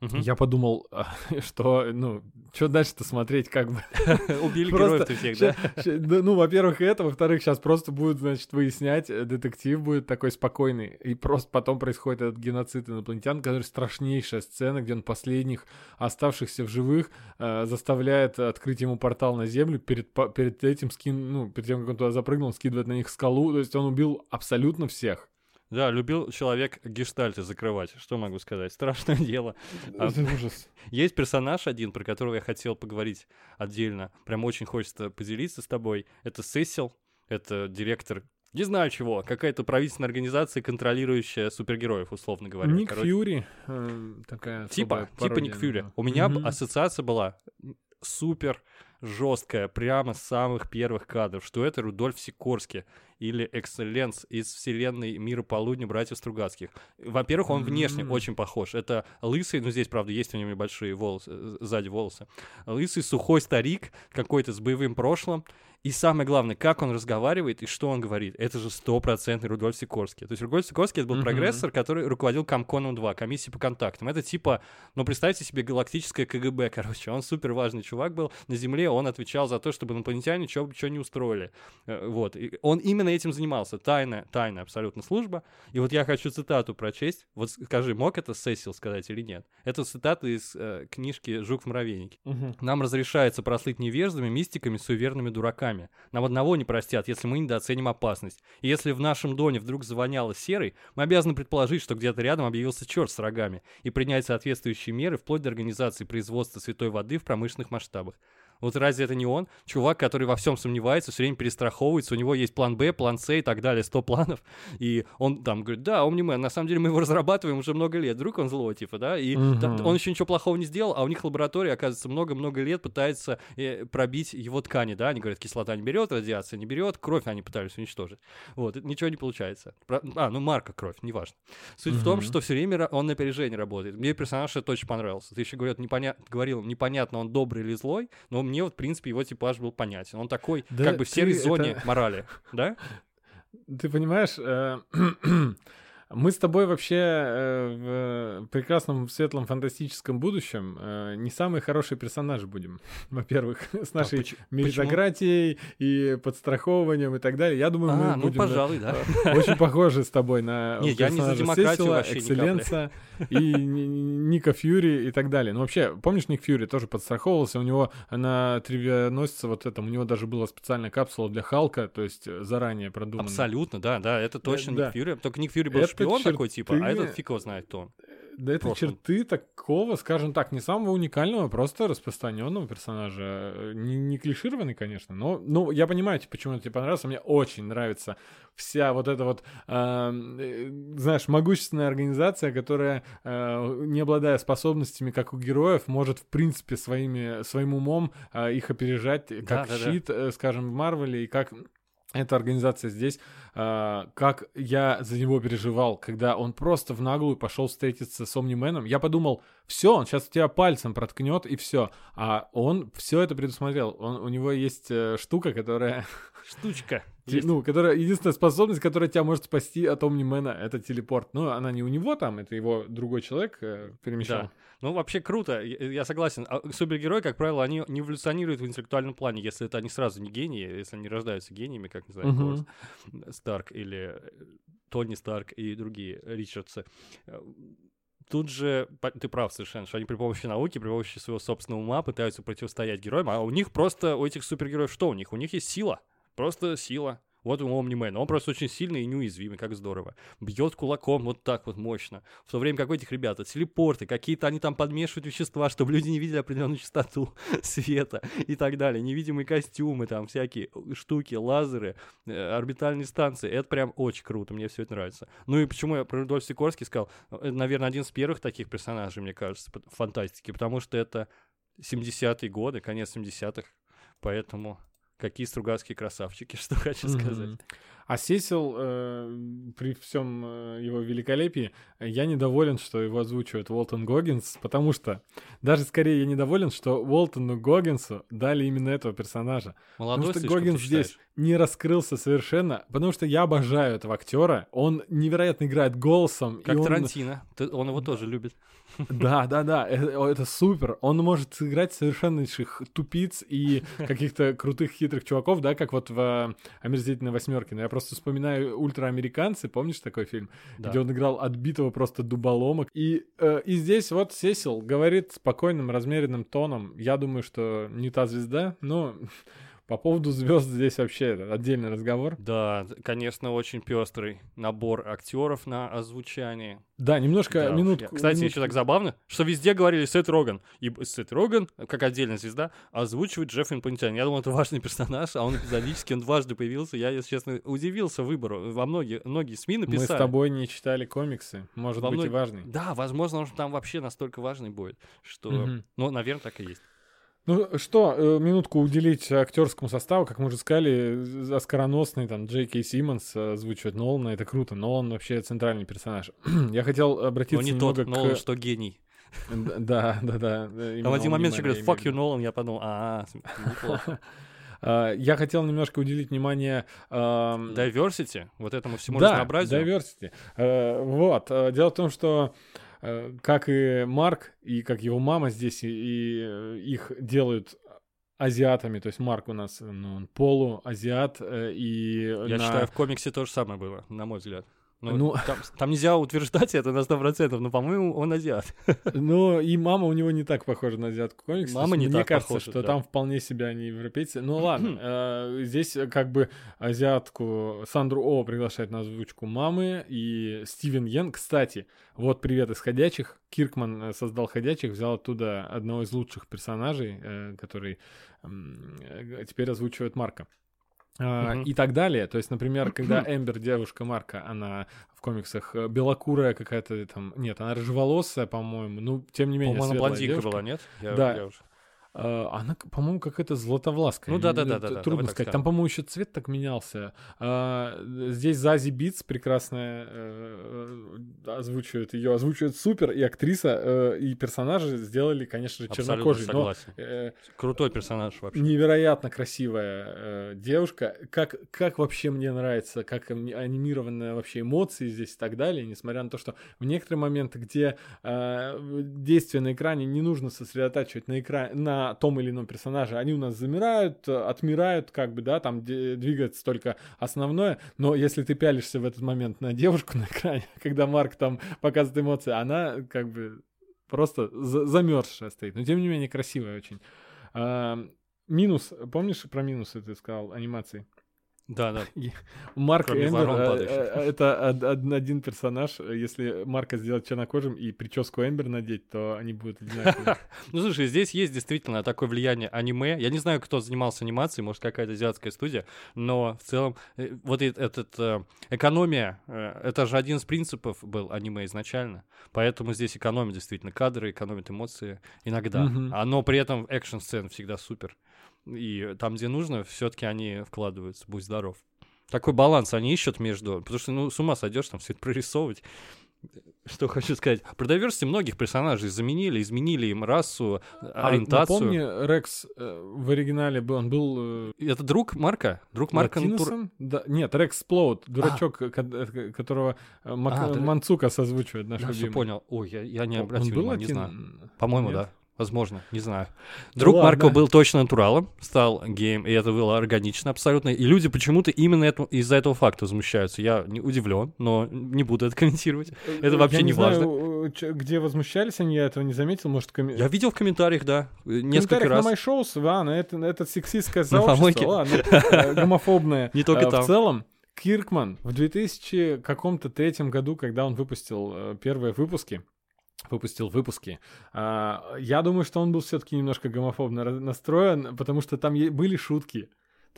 Мгм. я подумал, а, [LAUGHS] что, ну, что дальше-то смотреть, как бы. [LAUGHS] Убили героев всех, да? Ну, во-первых, это, во-вторых, сейчас просто будет, значит, выяснять, э, детектив будет такой спокойный, и просто потом происходит этот геноцид инопланетян, который страшнейшая сцена, где он последних оставшихся в живых э, заставляет открыть ему портал на Землю, перед, перед этим скин, ну, перед тем, как он туда запрыгнул, скидывает на них скалу, то есть он убил абсолютно всех. Да, любил человек гештальты закрывать. Что могу сказать? Страшное дело. А- Это ужас. Есть персонаж один, про которого я хотел поговорить отдельно. Прям очень хочется поделиться с тобой. Это Сесил. Это директор, не знаю чего, какая-то правительственная организация, контролирующая супергероев, условно говоря. Ник Короче, Фьюри, э, такая Типа, типа Ник Фьюри. него. У меня Мгм. ассоциация была супер жесткая, прямо с самых первых кадров, что это Рудольф Сикорский или Экселленс из вселенной Мира Полудня братьев Стругацких. Во-первых, он внешне М. очень похож. Это лысый, ну здесь, правда, есть у него небольшие волосы, э, сзади волосы. Лысый, сухой старик, какой-то с боевым прошлым. И самое главное, как он разговаривает и что он говорит. Это же стопроцентный Рудольф Сикорский. То есть Рудольф Сикорский это был Мгм. прогрессор, который руководил Комконом 2, комиссией по контактам. Это типа, ну представьте себе галактическое КГБ, [LAUGHS] короче. Он супер важный чувак был. На Земле он отвечал за то, чтобы инопланетяне что не устроили. Э, Вот. И он именно этим занимался. Тайная, тайная абсолютно служба. И вот я хочу цитату прочесть. Вот скажи, мог это Сесил сказать или нет? Это цитата из э, книжки «Жук в муравейнике». Мгм. Нам разрешается прослыть невеждами, мистиками, суеверными дураками. Нам одного не простят, если мы недооценим опасность. И если в нашем доме вдруг завоняло серой, мы обязаны предположить, что где-то рядом объявился черт с рогами и принять соответствующие меры вплоть до организации производства святой воды в промышленных масштабах. Вот разве это не он? Чувак, который во всем сомневается, все время перестраховывается, у него есть план Б, план С и так далее, 100 планов. [LAUGHS] И он там говорит, да, Omni-Man, на самом деле мы его [LAUGHS] разрабатываем уже много лет, вдруг он злой, типа, да, и та- он еще ничего плохого не сделал, а у них лаборатория, оказывается, много-много лет пытается э, пробить его ткани, да, они говорят, кислота не берет, радиация не берет, кровь они пытались уничтожить. Вот, ничего не получается. Про- А, ну марка кровь, неважно. Суть в том, что все время он на опережении работает. Мне персонаж это очень понравился. Ты еще говорят, непоня... говорил, непонятно, он добрый или злой, но мне вот, в принципе, его типаж был понятен. Он такой, Да как бы в серой зоне это- морали, да? Ты понимаешь, э, [CLEARS THROAT] мы с тобой вообще э, в прекрасном, светлом, фантастическом будущем э, не самые хорошие персонажи будем. [LAUGHS] Во-первых, [LAUGHS] с нашей поч- меритократией и подстраховыванием и так далее. Я думаю, мы А, ну, будем пожалуй, да. э, [LAUGHS] очень похожи с тобой на Не, я не за Сесила. Экселленса и Ни- Ника Фьюри и так далее. Ну, вообще, помнишь, Ник Фьюри тоже подстраховывался, у него на тривианосце вот этом, у него даже была специальная капсула для Халка, то есть э, заранее продуманная. Абсолютно, да, да, это точно. Ник Фьюри. Только Ник Фьюри был Это шпион такой, типа, а черты- этот фиг его знает кто он. Да это прошлом. черты такого, скажем так, не самого уникального, просто распространенного персонажа. Э, Не, не клишированный, конечно, но ну, я понимаю, типа, почему он тебе понравился. Мне очень нравится вся вот эта вот, эм, э, знаешь, могущественная организация, которая, э, не обладая способностями, как у героев, может, в принципе, своими, своим умом э, их опережать, как Да, да, да. щит, э, скажем, в Марвеле, и как эта организация здесь, э, как я за него переживал, когда он просто в наглую пошел встретиться с Омнименом. Я подумал, все, он сейчас тебя пальцем проткнет и все. А он все это предусмотрел. Он, у него есть э, штука, которая... Штучка. Ну, которая единственная способность, которая тебя может спасти от Омнимена, это телепорт. Ну, она не у него там, это его другой человек э, перемещал. Да. Ну, вообще круто, я, я согласен. А супергерои, как правило, они не эволюционируют в интеллектуальном плане, если это они сразу не гении, если они рождаются гениями, как, не знаю. Старк или э, Тони Старк и другие Ричардсы. Э, Тут же, ты прав совершенно, что они при помощи науки, при помощи своего собственного ума пытаются противостоять героям, а у них просто, у этих супергероев что у них? У них есть сила, просто сила. Вот у Омнимен, он просто очень сильный и неуязвимый, как здорово. Бьет кулаком вот так вот мощно. В то время как у этих ребят телепорты, какие-то они там подмешивают вещества, чтобы люди не видели определенную частоту [LAUGHS] света и так далее. Невидимые костюмы, там всякие штуки, лазеры, э, орбитальные станции. Это прям очень круто, мне все это нравится. Ну и почему я про Рудольф Сикорский сказал, это, наверное, один из первых таких персонажей, мне кажется, фантастики, потому что это 70-е годы, конец 70-х, поэтому какие Стругацкие красавчики, [LAUGHS] что хочу сказать. А Сесил, э, при всем э, его великолепии, я недоволен, что его озвучивает Уолтон Гоггинс, потому что даже скорее я недоволен, что Уолтону Гоггинсу дали именно этого персонажа. Молодой потому что Гоггинс здесь не раскрылся совершенно, потому что я обожаю этого актера. Он невероятно играет голосом. и Как он- Тарантино, Ты- он его тоже любит. Да, да, да, это, это супер. Он может сыграть совершеннейших тупиц и каких-то крутых хитрых чуваков, да, как вот в э, «Омерзительной восьмерке». Но я просто вспоминаю «Ультраамериканцы», помнишь такой фильм? Да. Где он играл отбитого просто дуболомок. И, э, и здесь вот Сесил говорит спокойным, размеренным тоном. Я думаю, что не та звезда, но по поводу звезд здесь вообще отдельный разговор. Да, конечно, очень пестрый набор актеров на озвучание. Да, немножко, Да минутку. Кстати, еще минутку. так забавно, что везде говорили Сет Роган. И Сет Роган, как отдельная звезда, озвучивает Джефф Инопланетянин. Я думал, это важный персонаж, а он эпизодически, он дважды появился. Я, если честно, удивился выбору. Во многие, многие СМИ Мы написали. с тобой не читали комиксы. Может Во быть и мног- важный. Да, возможно, он там вообще настолько важный будет, что... Мгм. Ну, наверное, так и есть. Ну что, э, минутку уделить актерскому составу, как мы уже сказали, оскароносный там Джей Кей Симмонс э, озвучивает Нолана, это круто. Нолан вообще центральный персонаж. [CLEARS THROAT] Я хотел Но обратиться не немного тот Нолан, к... что гений. Да, да, да. [LAUGHS] Там в один момент еще говорят, fuck you, Нолан, я подумал, а, неплохо. [LAUGHS] А, Я хотел немножко уделить внимание... Diversity, вот этому всему да, разнообразию. diversity. Э, Вот. Дело в том, что как и Марк, и как его мама здесь, и, и, э, их делают азиатами. То есть Марк у нас, ну, полуазиат, э, и Я на- считаю, в комиксе то же самое было, на мой взгляд. Ну, Ну- там, там нельзя утверждать это на 100%, но, по-моему, он азиат. [LAUGHS] Ну, и мама у него не так похожа на азиатку комикс. Мама не Мне так кажется, похожа, что да. там вполне себе они европейцы. Ну [CLEARS THROAT] ладно, э, здесь э, как бы азиатку Сандру О приглашает на озвучку мамы и Стивен Йен. Кстати, вот привет из «Ходячих». Киркман э, создал «Ходячих», взял оттуда одного из лучших персонажей, э, который э, теперь озвучивает Марка. А. И так далее. То есть, например, когда Эмбер, девушка Марка, она в комиксах э, белокурая какая-то там... Нет, она рыжеволосая, по-моему. Ну, тем не менее, По-моему, она блондинка девушка. была, нет? Я- Да. я уж- А, Она, к- по-моему, какая-то златовласка. Ну да, да, да, да, Трудно сказать. Там, по-моему, еще цвет так менялся. А, Здесь Зази Битс прекрасная э, э, озвучивает ее, озвучивает супер, и актриса, э, и персонажи сделали, конечно же, Абсолютно чернокожие. Но э, Крутой персонаж вообще. невероятно красивая э, девушка. Как, как вообще мне нравится, как ани- анимированные вообще эмоции здесь и так далее, несмотря на то, что в некоторые моменты, где э, действие на экране не нужно сосредотачивать на, экране, на том или ином персонаже, они у нас замирают, отмирают, как бы, да, там двигается только основное, но если ты пялишься в этот момент на девушку на экране, [LAUGHS] когда Марк там показывает эмоции, она как бы просто за- замерзшая стоит, но тем не менее красивая очень. А, Минус, помнишь про минусы ты сказал анимации? Да, да. [LAUGHS] Марк Эмбер э, падающих. э, это од- од- один персонаж. Если Марка сделать чернокожим и прическу Эмбер надеть, то они будут одинаковые. [LAUGHS] Ну, слушай, здесь есть действительно такое влияние аниме. Я не знаю, кто занимался анимацией, может, какая-то азиатская студия, но в целом э, вот этот э, экономия, э, это же один из принципов был аниме изначально. Поэтому здесь экономят действительно кадры, экономят эмоции иногда. А, Но при этом экшн-сцен всегда супер. И там, где нужно, все-таки они вкладываются. Будь здоров. Такой баланс они ищут между... Потому что, ну, с ума сойдешь там все это прорисовывать. Что хочу сказать. Про diversity многих персонажей заменили, изменили им расу, А ориентацию. напомни, Рекс э, в оригинале был, он был... э, Это друг Марка? Друг Марка Натур-? Да, нет, Рекс Сплоуд, дурачок, ко- э, которого э, Мак- А, да. Манцука созвучивает, наш Да, любимый. понял. Ой, я, я не Он обратил был внимания, не знаю. По-моему, Нет? да. Возможно, не знаю. Да Друг ладно. Марко был точно натуралом, стал геем, и это было органично абсолютно. И люди почему-то именно это- из-за этого факта возмущаются. Я не удивлен, но не буду это комментировать. Это вообще Я не знаю, э, где возмущались они, я этого не заметил, может, коми... Я видел в комментариях, да, э, В несколько комментариях раз. на MyShows, ладно, это, это сексистское На сообщество, ладно, [LAUGHS] э, гомофобное. Не только Э, там. В целом, Киркман в 2000 каком-то третьем году, когда он выпустил э, первые выпуски, выпустил выпуски. а, Я думаю, что он был все-таки немножко гомофобно настроен, потому что там были шутки.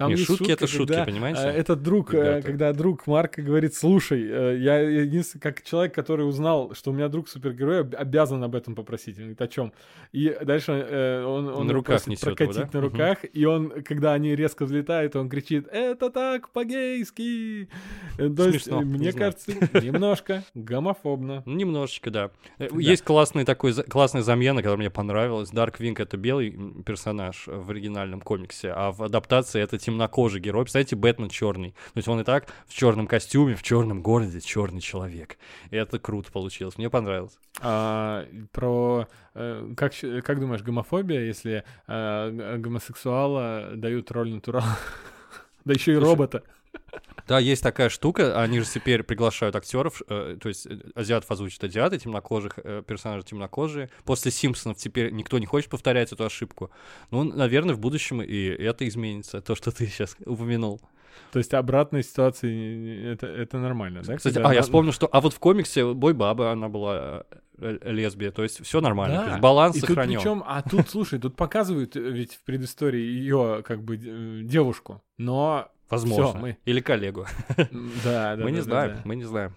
Там Не, есть шутки шутка, это шутки, когда, понимаете? э, Этот друг, Ребята. когда друг Марка говорит, слушай, э, я единственный, как человек, который узнал, что у меня друг супергерой, об- обязан об этом попросить. Он говорит, о чем? И дальше э, он, он На руках просит несёт его, прокатить да? на руках, и он, когда они резко взлетают, он кричит, это так по-гейски. Э, То есть, Смешно, не мне кажется, [LAUGHS] немножко гомофобно. Ну, немножечко, да. Есть классный такой, классная замена, которая мне понравилась. Дарквинг — это белый персонаж в оригинальном комиксе, а в адаптации это темнокожий герой. Представляете, Бэтмен черный. То есть он и так в черном костюме, в черном городе, черный человек. И это круто получилось. Мне понравилось. А, про э, как, как думаешь, гомофобия, если э, гомосексуала дают роль натурала? [LAUGHS] Да еще и робота. Да, есть такая штука, они же теперь приглашают актеров, э, то есть э, азиатов озвучат азиаты, темнокожих э, персонажи темнокожие. После Симпсонов теперь никто не хочет повторять эту ошибку. Ну, наверное, в будущем и это изменится, то, что ты сейчас упомянул. То есть обратной ситуации не- не- это, это нормально, да? Кстати, Когда а, я вспомнил, что... А вот в комиксе Бой Баба, она была э, э, лесбия, то есть все нормально, Да, то есть баланс И сохранен. причем, а тут, слушай, тут показывают ведь в предыстории ее как бы девушку, но Возможно. всё, мы- Или коллегу. [LAUGHS] да, да, мы не знаем, мы не знаем.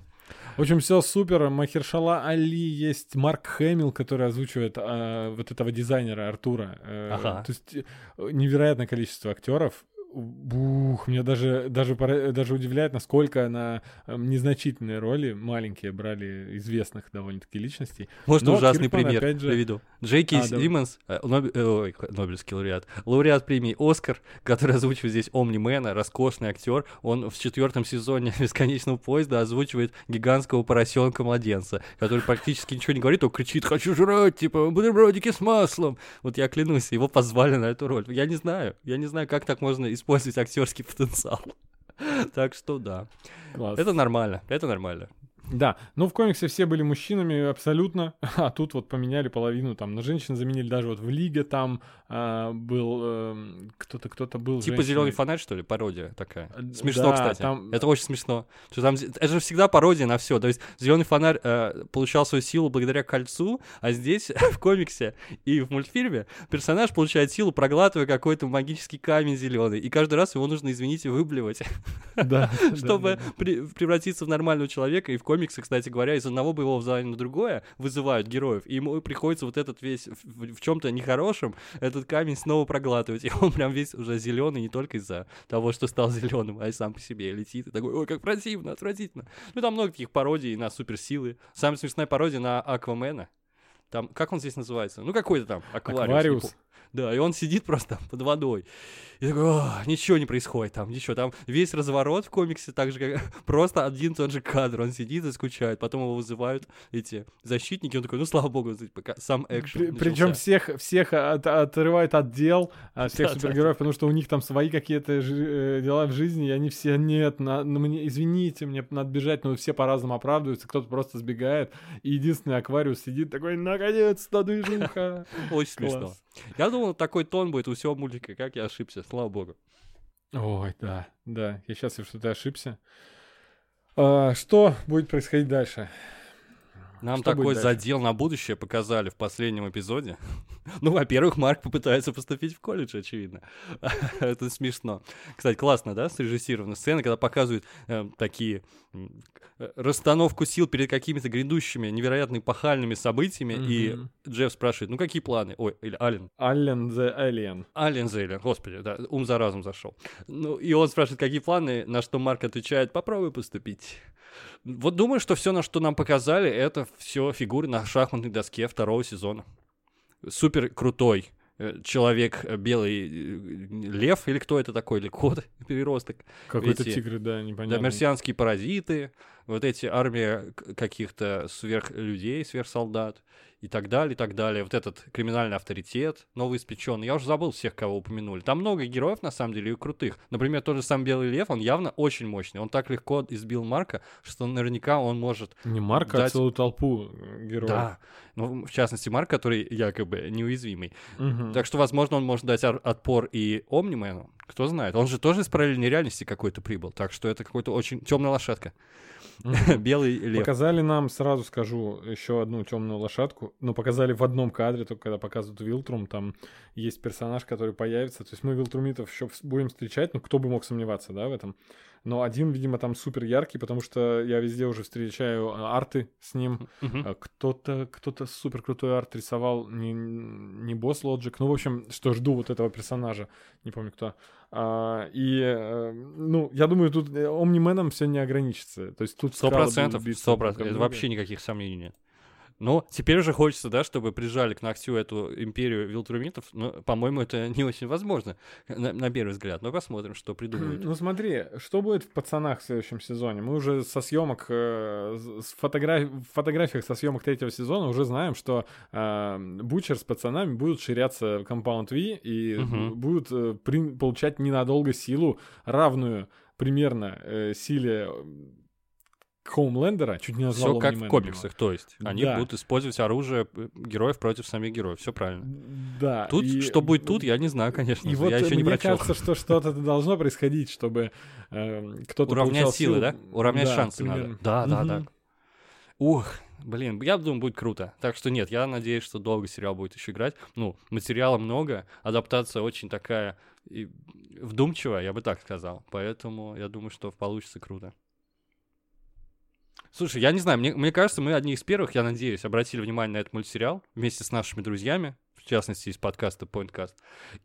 В общем, все супер. Махершала Али есть Марк Хэмилл, который озвучивает а, вот этого дизайнера Артура. Э, Ага. То есть э, невероятное количество актеров. Бух, меня даже, даже, даже удивляет, насколько на эм, незначительные роли маленькие брали известных довольно-таки личностей. Можно Но ужасный Киркман, пример опять же- приведу. Джейки А. Симмонс, э, Нобе- э, ой, Нобелевский лауреат, лауреат премии «Оскар», [LAUGHS] который озвучивает здесь Омни-Мэна, роскошный актер. Он в четвертом сезоне [LAUGHS] «Бесконечного поезда» озвучивает гигантского поросенка-младенца, который практически ничего не говорит, только кричит «Хочу жрать!» типа «Бутербродики с маслом!» Вот я клянусь, его позвали на эту роль. Я не знаю, я не знаю, как так можно использовать актерский потенциал. [LAUGHS] Так что да, Класс. это нормально, это нормально. Да, ну в комиксе все были мужчинами абсолютно, [LAUGHS] а тут вот поменяли половину, там на женщин заменили, даже вот в Лиге там а, был эм, кто-то, кто-то был Типа женщиной. зеленый фонарь, что ли, пародия такая. Э, Смешно, да, кстати. там- Это очень смешно. Что там, это же всегда пародия на все. То есть зеленый фонарь э, получал свою силу благодаря кольцу, а здесь [LAUGHS] в комиксе и в мультфильме персонаж получает силу, проглатывая какой-то магический камень зеленый. И каждый раз его нужно, извините, выблевать, Да, [LAUGHS] чтобы превратиться в нормального человека. И в комиксе, кстати говоря, из одного боевого задания на другое вызывают героев. И ему приходится вот этот весь в, чем-то нехорошем этот камень снова проглатывать. [LAUGHS] И он прям весь уже зеленый не только из-за того, что стал зеленым, а и сам по себе летит. И такой, ой, как противно, отвратительно. Ну, там много таких пародий на суперсилы. Самая смешная пародия на Аквамена. Там, как он здесь называется? Ну, какой-то там аквариус. Аквариус. Да, и он сидит просто [LAUGHS] под водой. И такой, «О, ничего не происходит там, ничего. Там весь разворот в комиксе, так же, как [LAUGHS] просто один тот же кадр. Он сидит и скучает. Потом его вызывают эти защитники. Он такой, ну, слава богу, пока сам экшен Причем начался». всех, всех от- отрывает отдел от [LAUGHS] всех Да, да, супергероев, потому что у них там свои какие-то э, дела в жизни, и они все, нет, на- ну, мне, извините, мне надо бежать, но все по-разному оправдываются, кто-то просто сбегает, и единственный аквариус сидит такой, наконец-то движуха. Очень смешно. Я думал, такой тон будет у всего мультика, как я ошибся, слава богу. Ой, да, да, я счастлив, что ты ошибся. А, что будет происходить дальше? Нам Что такой задел на будущее показали в последнем эпизоде. [LAUGHS] Ну, во-первых, Марк попытается поступить в колледж, очевидно. [LAUGHS] Это смешно. Кстати, классно, да, срежиссирована сцена, когда показывают э, такие э, расстановку сил перед какими-то грядущими невероятно эпохальными событиями, mm-hmm. и Джефф спрашивает, ну какие планы? Ой, или Ален. Ален the Alien. Ален the Alien, господи, да, ум за разум зашел. Ну, и он спрашивает, какие планы, на что Марк отвечает, попробуй поступить. Вот думаю, что все, на что нам показали, это все фигуры на шахматной доске второго сезона. Супер крутой э, человек э, белый э, лев или кто это такой или кот [LAUGHS] переросток. Какой-то тигр да непонятно. Да мерсианские паразиты вот эти армия каких-то сверхлюдей сверхсолдат и так далее, и так далее. Вот этот криминальный авторитет, новоиспеченный. Я уже забыл всех, кого упомянули. Там много героев, на самом деле, и крутых. Например, тот же сам Белый Лев, он явно очень мощный. Он так легко избил Марка, что наверняка он может... Не Марка, а дать... а целую толпу героев. Да. Ну, в частности, Марк, который якобы неуязвимый. Угу. Так что, возможно, он может дать отпор и Омнимену. Кто знает. Он же тоже из параллельной реальности какой-то прибыл. Так что это какой-то очень темная лошадка. [LAUGHS] Белый лев. Показали нам, сразу скажу, еще одну темную лошадку. Но показали в одном кадре, только когда показывают Вилтрум, там есть персонаж, который появится. То есть мы Вилтрумитов еще будем встречать, но кто бы мог сомневаться, да, в этом но один, видимо, там супер яркий, потому что я везде уже встречаю а, арты с ним. Uh-huh. Кто-то, кто-то супер крутой арт рисовал, не, не босс Лоджик, ну, в общем, что жду вот этого персонажа, не помню кто. А, и, э, ну, я думаю, тут э, Омнименом все не ограничится. То есть тут сто процентов, сто процентов, вообще никаких сомнений нет. Но теперь уже хочется, да, чтобы прижали к ногтю эту империю вилтрумитов. Но, по-моему, это не очень возможно, на, на первый взгляд. Но посмотрим, что придумают. Ну смотри, что будет в «Пацанах» в следующем сезоне? Мы уже со съемок, э, с фотограф... в фотографиях со съемок третьего сезона уже знаем, что э, Бучер с пацанами будут ширяться Compound V и угу. будут э, при... получать ненадолго силу, равную примерно э, силе Хоумлендера, чуть не назвал Все как в комиксах, то есть они да. будут использовать оружие героев против самих героев, все правильно. Да. Тут, и... что будет тут, я не знаю, конечно. И вот я еще мне не прочел. кажется, что что-то должно происходить, чтобы э, кто-то Уравнять силы, силу... да? Уравнять да, шансы примерно. надо. Да, да, да. Ух, блин, я думаю, будет круто. Так что нет, я надеюсь, что долго сериал будет еще играть. Ну, материала много, адаптация очень такая вдумчивая, я бы так сказал. Поэтому я думаю, что получится круто. Слушай, я не знаю, мне, мне кажется, мы одни из первых, я надеюсь, обратили внимание на этот мультсериал вместе с нашими друзьями, в частности, из подкаста Pointcast.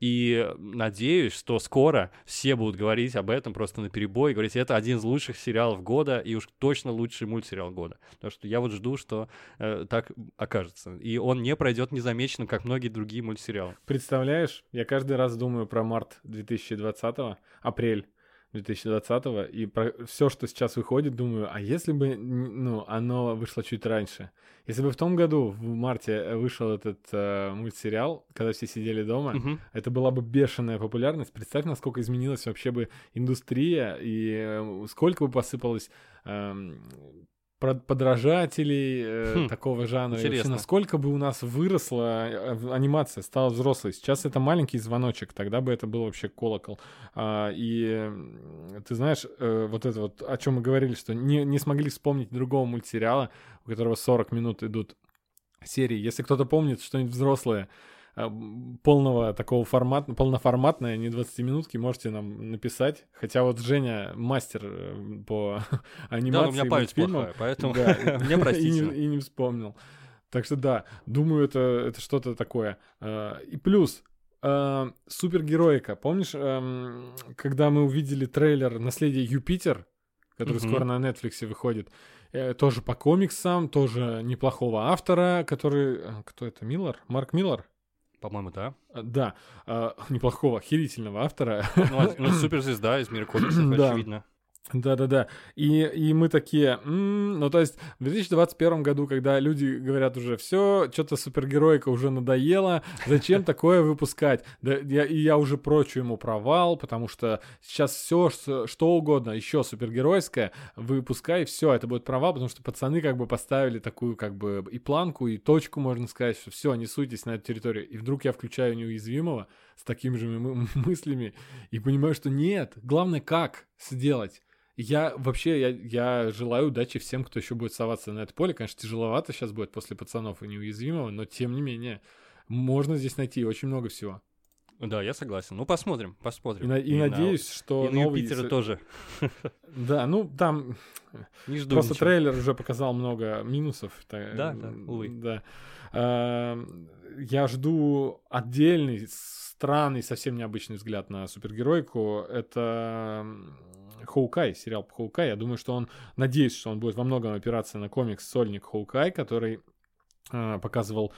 И надеюсь, что скоро все будут говорить об этом просто на перебой, говорить, это один из лучших сериалов года, и уж точно лучший мультсериал года. Потому что я вот жду, что э, так окажется. И он не пройдет незамеченным, как многие другие мультсериалы. Представляешь, я каждый раз думаю про март 2020, апрель 2020-го, и про все, что сейчас выходит, думаю, а если бы, ну, оно вышло чуть раньше? Если бы в том году, в марте, вышел этот э, мультсериал, когда все сидели дома, угу. это была бы бешеная популярность. Представь, насколько изменилась вообще бы индустрия, и э, сколько бы посыпалось э, подражателей э, хм, такого жанра. Интересно. вообще, насколько бы у нас выросла э, анимация, стала взрослой. Сейчас это маленький звоночек, тогда бы это был вообще колокол. А, и ты знаешь, э, вот это вот, о чем мы говорили, что не, не смогли вспомнить другого мультсериала, у которого 40 минут идут серии. Если кто-то помнит что-нибудь взрослое, полного такого формата, полноформатное, не 20 минутки, можете нам написать. Хотя вот Женя мастер э, по [LAUGHS] анимации. Да, у меня память плохая, поэтому [LAUGHS] мне [LAUGHS] простите. И не вспомнил. Так что да, думаю, это, это что-то такое. Э, и плюс, супергероика. Помнишь, эм, когда мы увидели трейлер «Наследие Юпитер», который скоро на Netflix выходит, тоже по комиксам, тоже неплохого автора, который... Кто это, Миллер? Марк Миллер? По-моему, да. А, да, э, неплохого, охерительного автора. Ну, ну [LAUGHS] суперзвезда из мира комиксов, очевидно. Да-да-да. И, и мы такие, м-м, ну то есть в 2021 году, когда люди говорят уже, все, что-то супергероика уже надоело, зачем такое выпускать? Да, я, и я уже прочу ему провал, потому что сейчас все, что, что угодно, еще супергеройское, выпускай, все, это будет провал, потому что пацаны как бы поставили такую как бы и планку, и точку, можно сказать, что все, не суйтесь на эту территорию. И вдруг я включаю неуязвимого с такими же мыслями и понимаю, что нет, главное как сделать. Я вообще, я, я желаю удачи всем, кто еще будет соваться на это поле. Конечно, тяжеловато сейчас будет после пацанов и неуязвимого, но тем не менее, можно здесь найти очень много всего. Да, я согласен. Ну, посмотрим, И, посмотрим. на- и на- надеюсь, что и на новый... Юпитера с- тоже. [LAUGHS] Да, ну там Не жду просто ничего. трейлер уже показал много минусов. Да, да, увы. Да. Эм, Я жду отдельный, странный, совсем необычный взгляд на супергеройку. Это Хоукай, сериал по Хоукай. Я думаю, что он, надеюсь, что он будет во многом опираться на комикс «Сольник Хоукай», который э, показывал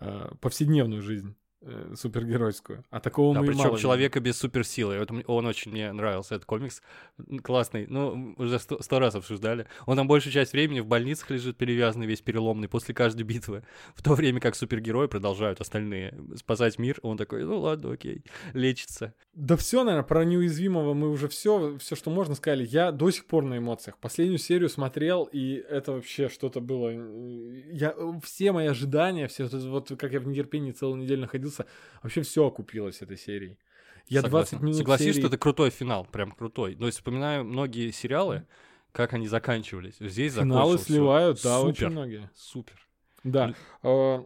э, повседневную жизнь э, супергеройскую. А такого Да, мы причем мало человека без суперсилы. Вот он очень мне нравился, этот комикс. Классный. Ну, уже сто, сто раз обсуждали. Он там большую часть времени в больницах лежит перевязанный, весь переломный после каждой битвы. В то время как супергерои продолжают остальные спасать мир. Он такой, ну ладно, окей, лечится. Да все, наверное, про неуязвимого мы уже все, все, что можно, сказали. Я до сих пор на эмоциях. Последнюю серию смотрел, и это вообще что-то было. Я, все мои ожидания, все вот как я в нетерпении целую неделю находился, вообще все окупилось этой серией. Я 20 Согласен. минут Согласись, серии- что это крутой финал, прям крутой. Но есть вспоминаю многие сериалы, как они заканчивались. Здесь Финалы сливают, да, Супер. очень многие. Супер. Да. Э,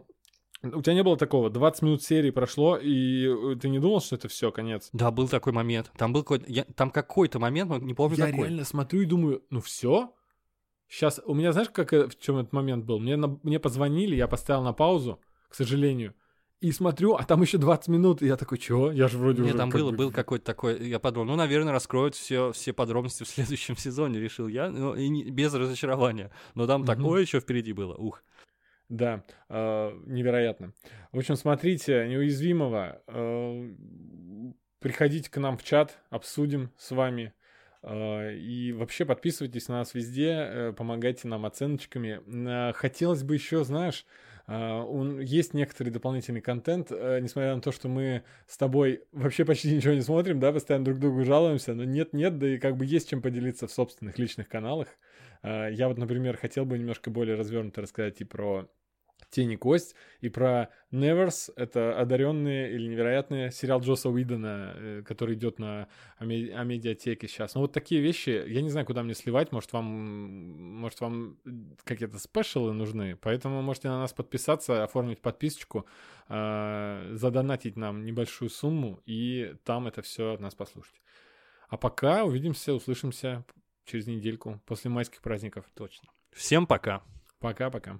У тебя не было такого? 20 минут серии прошло, и э, ты не думал, что это все, конец? Да, был такой момент. Там был какой-то, я- там какой-то момент, но не помню Я какой. реально смотрю и думаю, ну все. Сейчас, у меня, знаешь, как, э, в чем этот момент был? Мне, на- мне позвонили, я поставил на паузу, к сожалению, и смотрю, а там еще 20 минут, и я такой, чего? Я же вроде Нет, уже... там было, бы- был какой-то такой, я подумал, ну, наверное, раскроют все, все подробности в следующем сезоне, решил я, ну, и не- без разочарования. Но там Мгм. такое еще впереди было, ух. Да, э, невероятно. В общем, смотрите, неуязвимого. э, приходите к нам в чат, обсудим с вами. Э, и вообще подписывайтесь на нас везде, э, помогайте нам оценочками. Э, хотелось бы еще, знаешь, он, есть некоторый дополнительный контент, э, несмотря на то, что мы с тобой вообще почти ничего не смотрим, да, постоянно друг другу жалуемся, но нет-нет, да и как бы есть чем поделиться в собственных личных каналах. Э, Я вот, например, хотел бы немножко более развернуто рассказать и про Тень и кость, и про Неверс, это одаренные или невероятные сериал Джоса Уидона, э, который идет на аме- Амедиатеке сейчас. Ну вот такие вещи, я не знаю, куда мне сливать, может вам, может вам какие-то спешалы нужны, поэтому можете на нас подписаться, оформить подписочку, э, задонатить нам небольшую сумму, и там это все от нас послушать. А пока увидимся, услышимся через недельку после майских праздников. Точно. Всем пока. Пока-пока.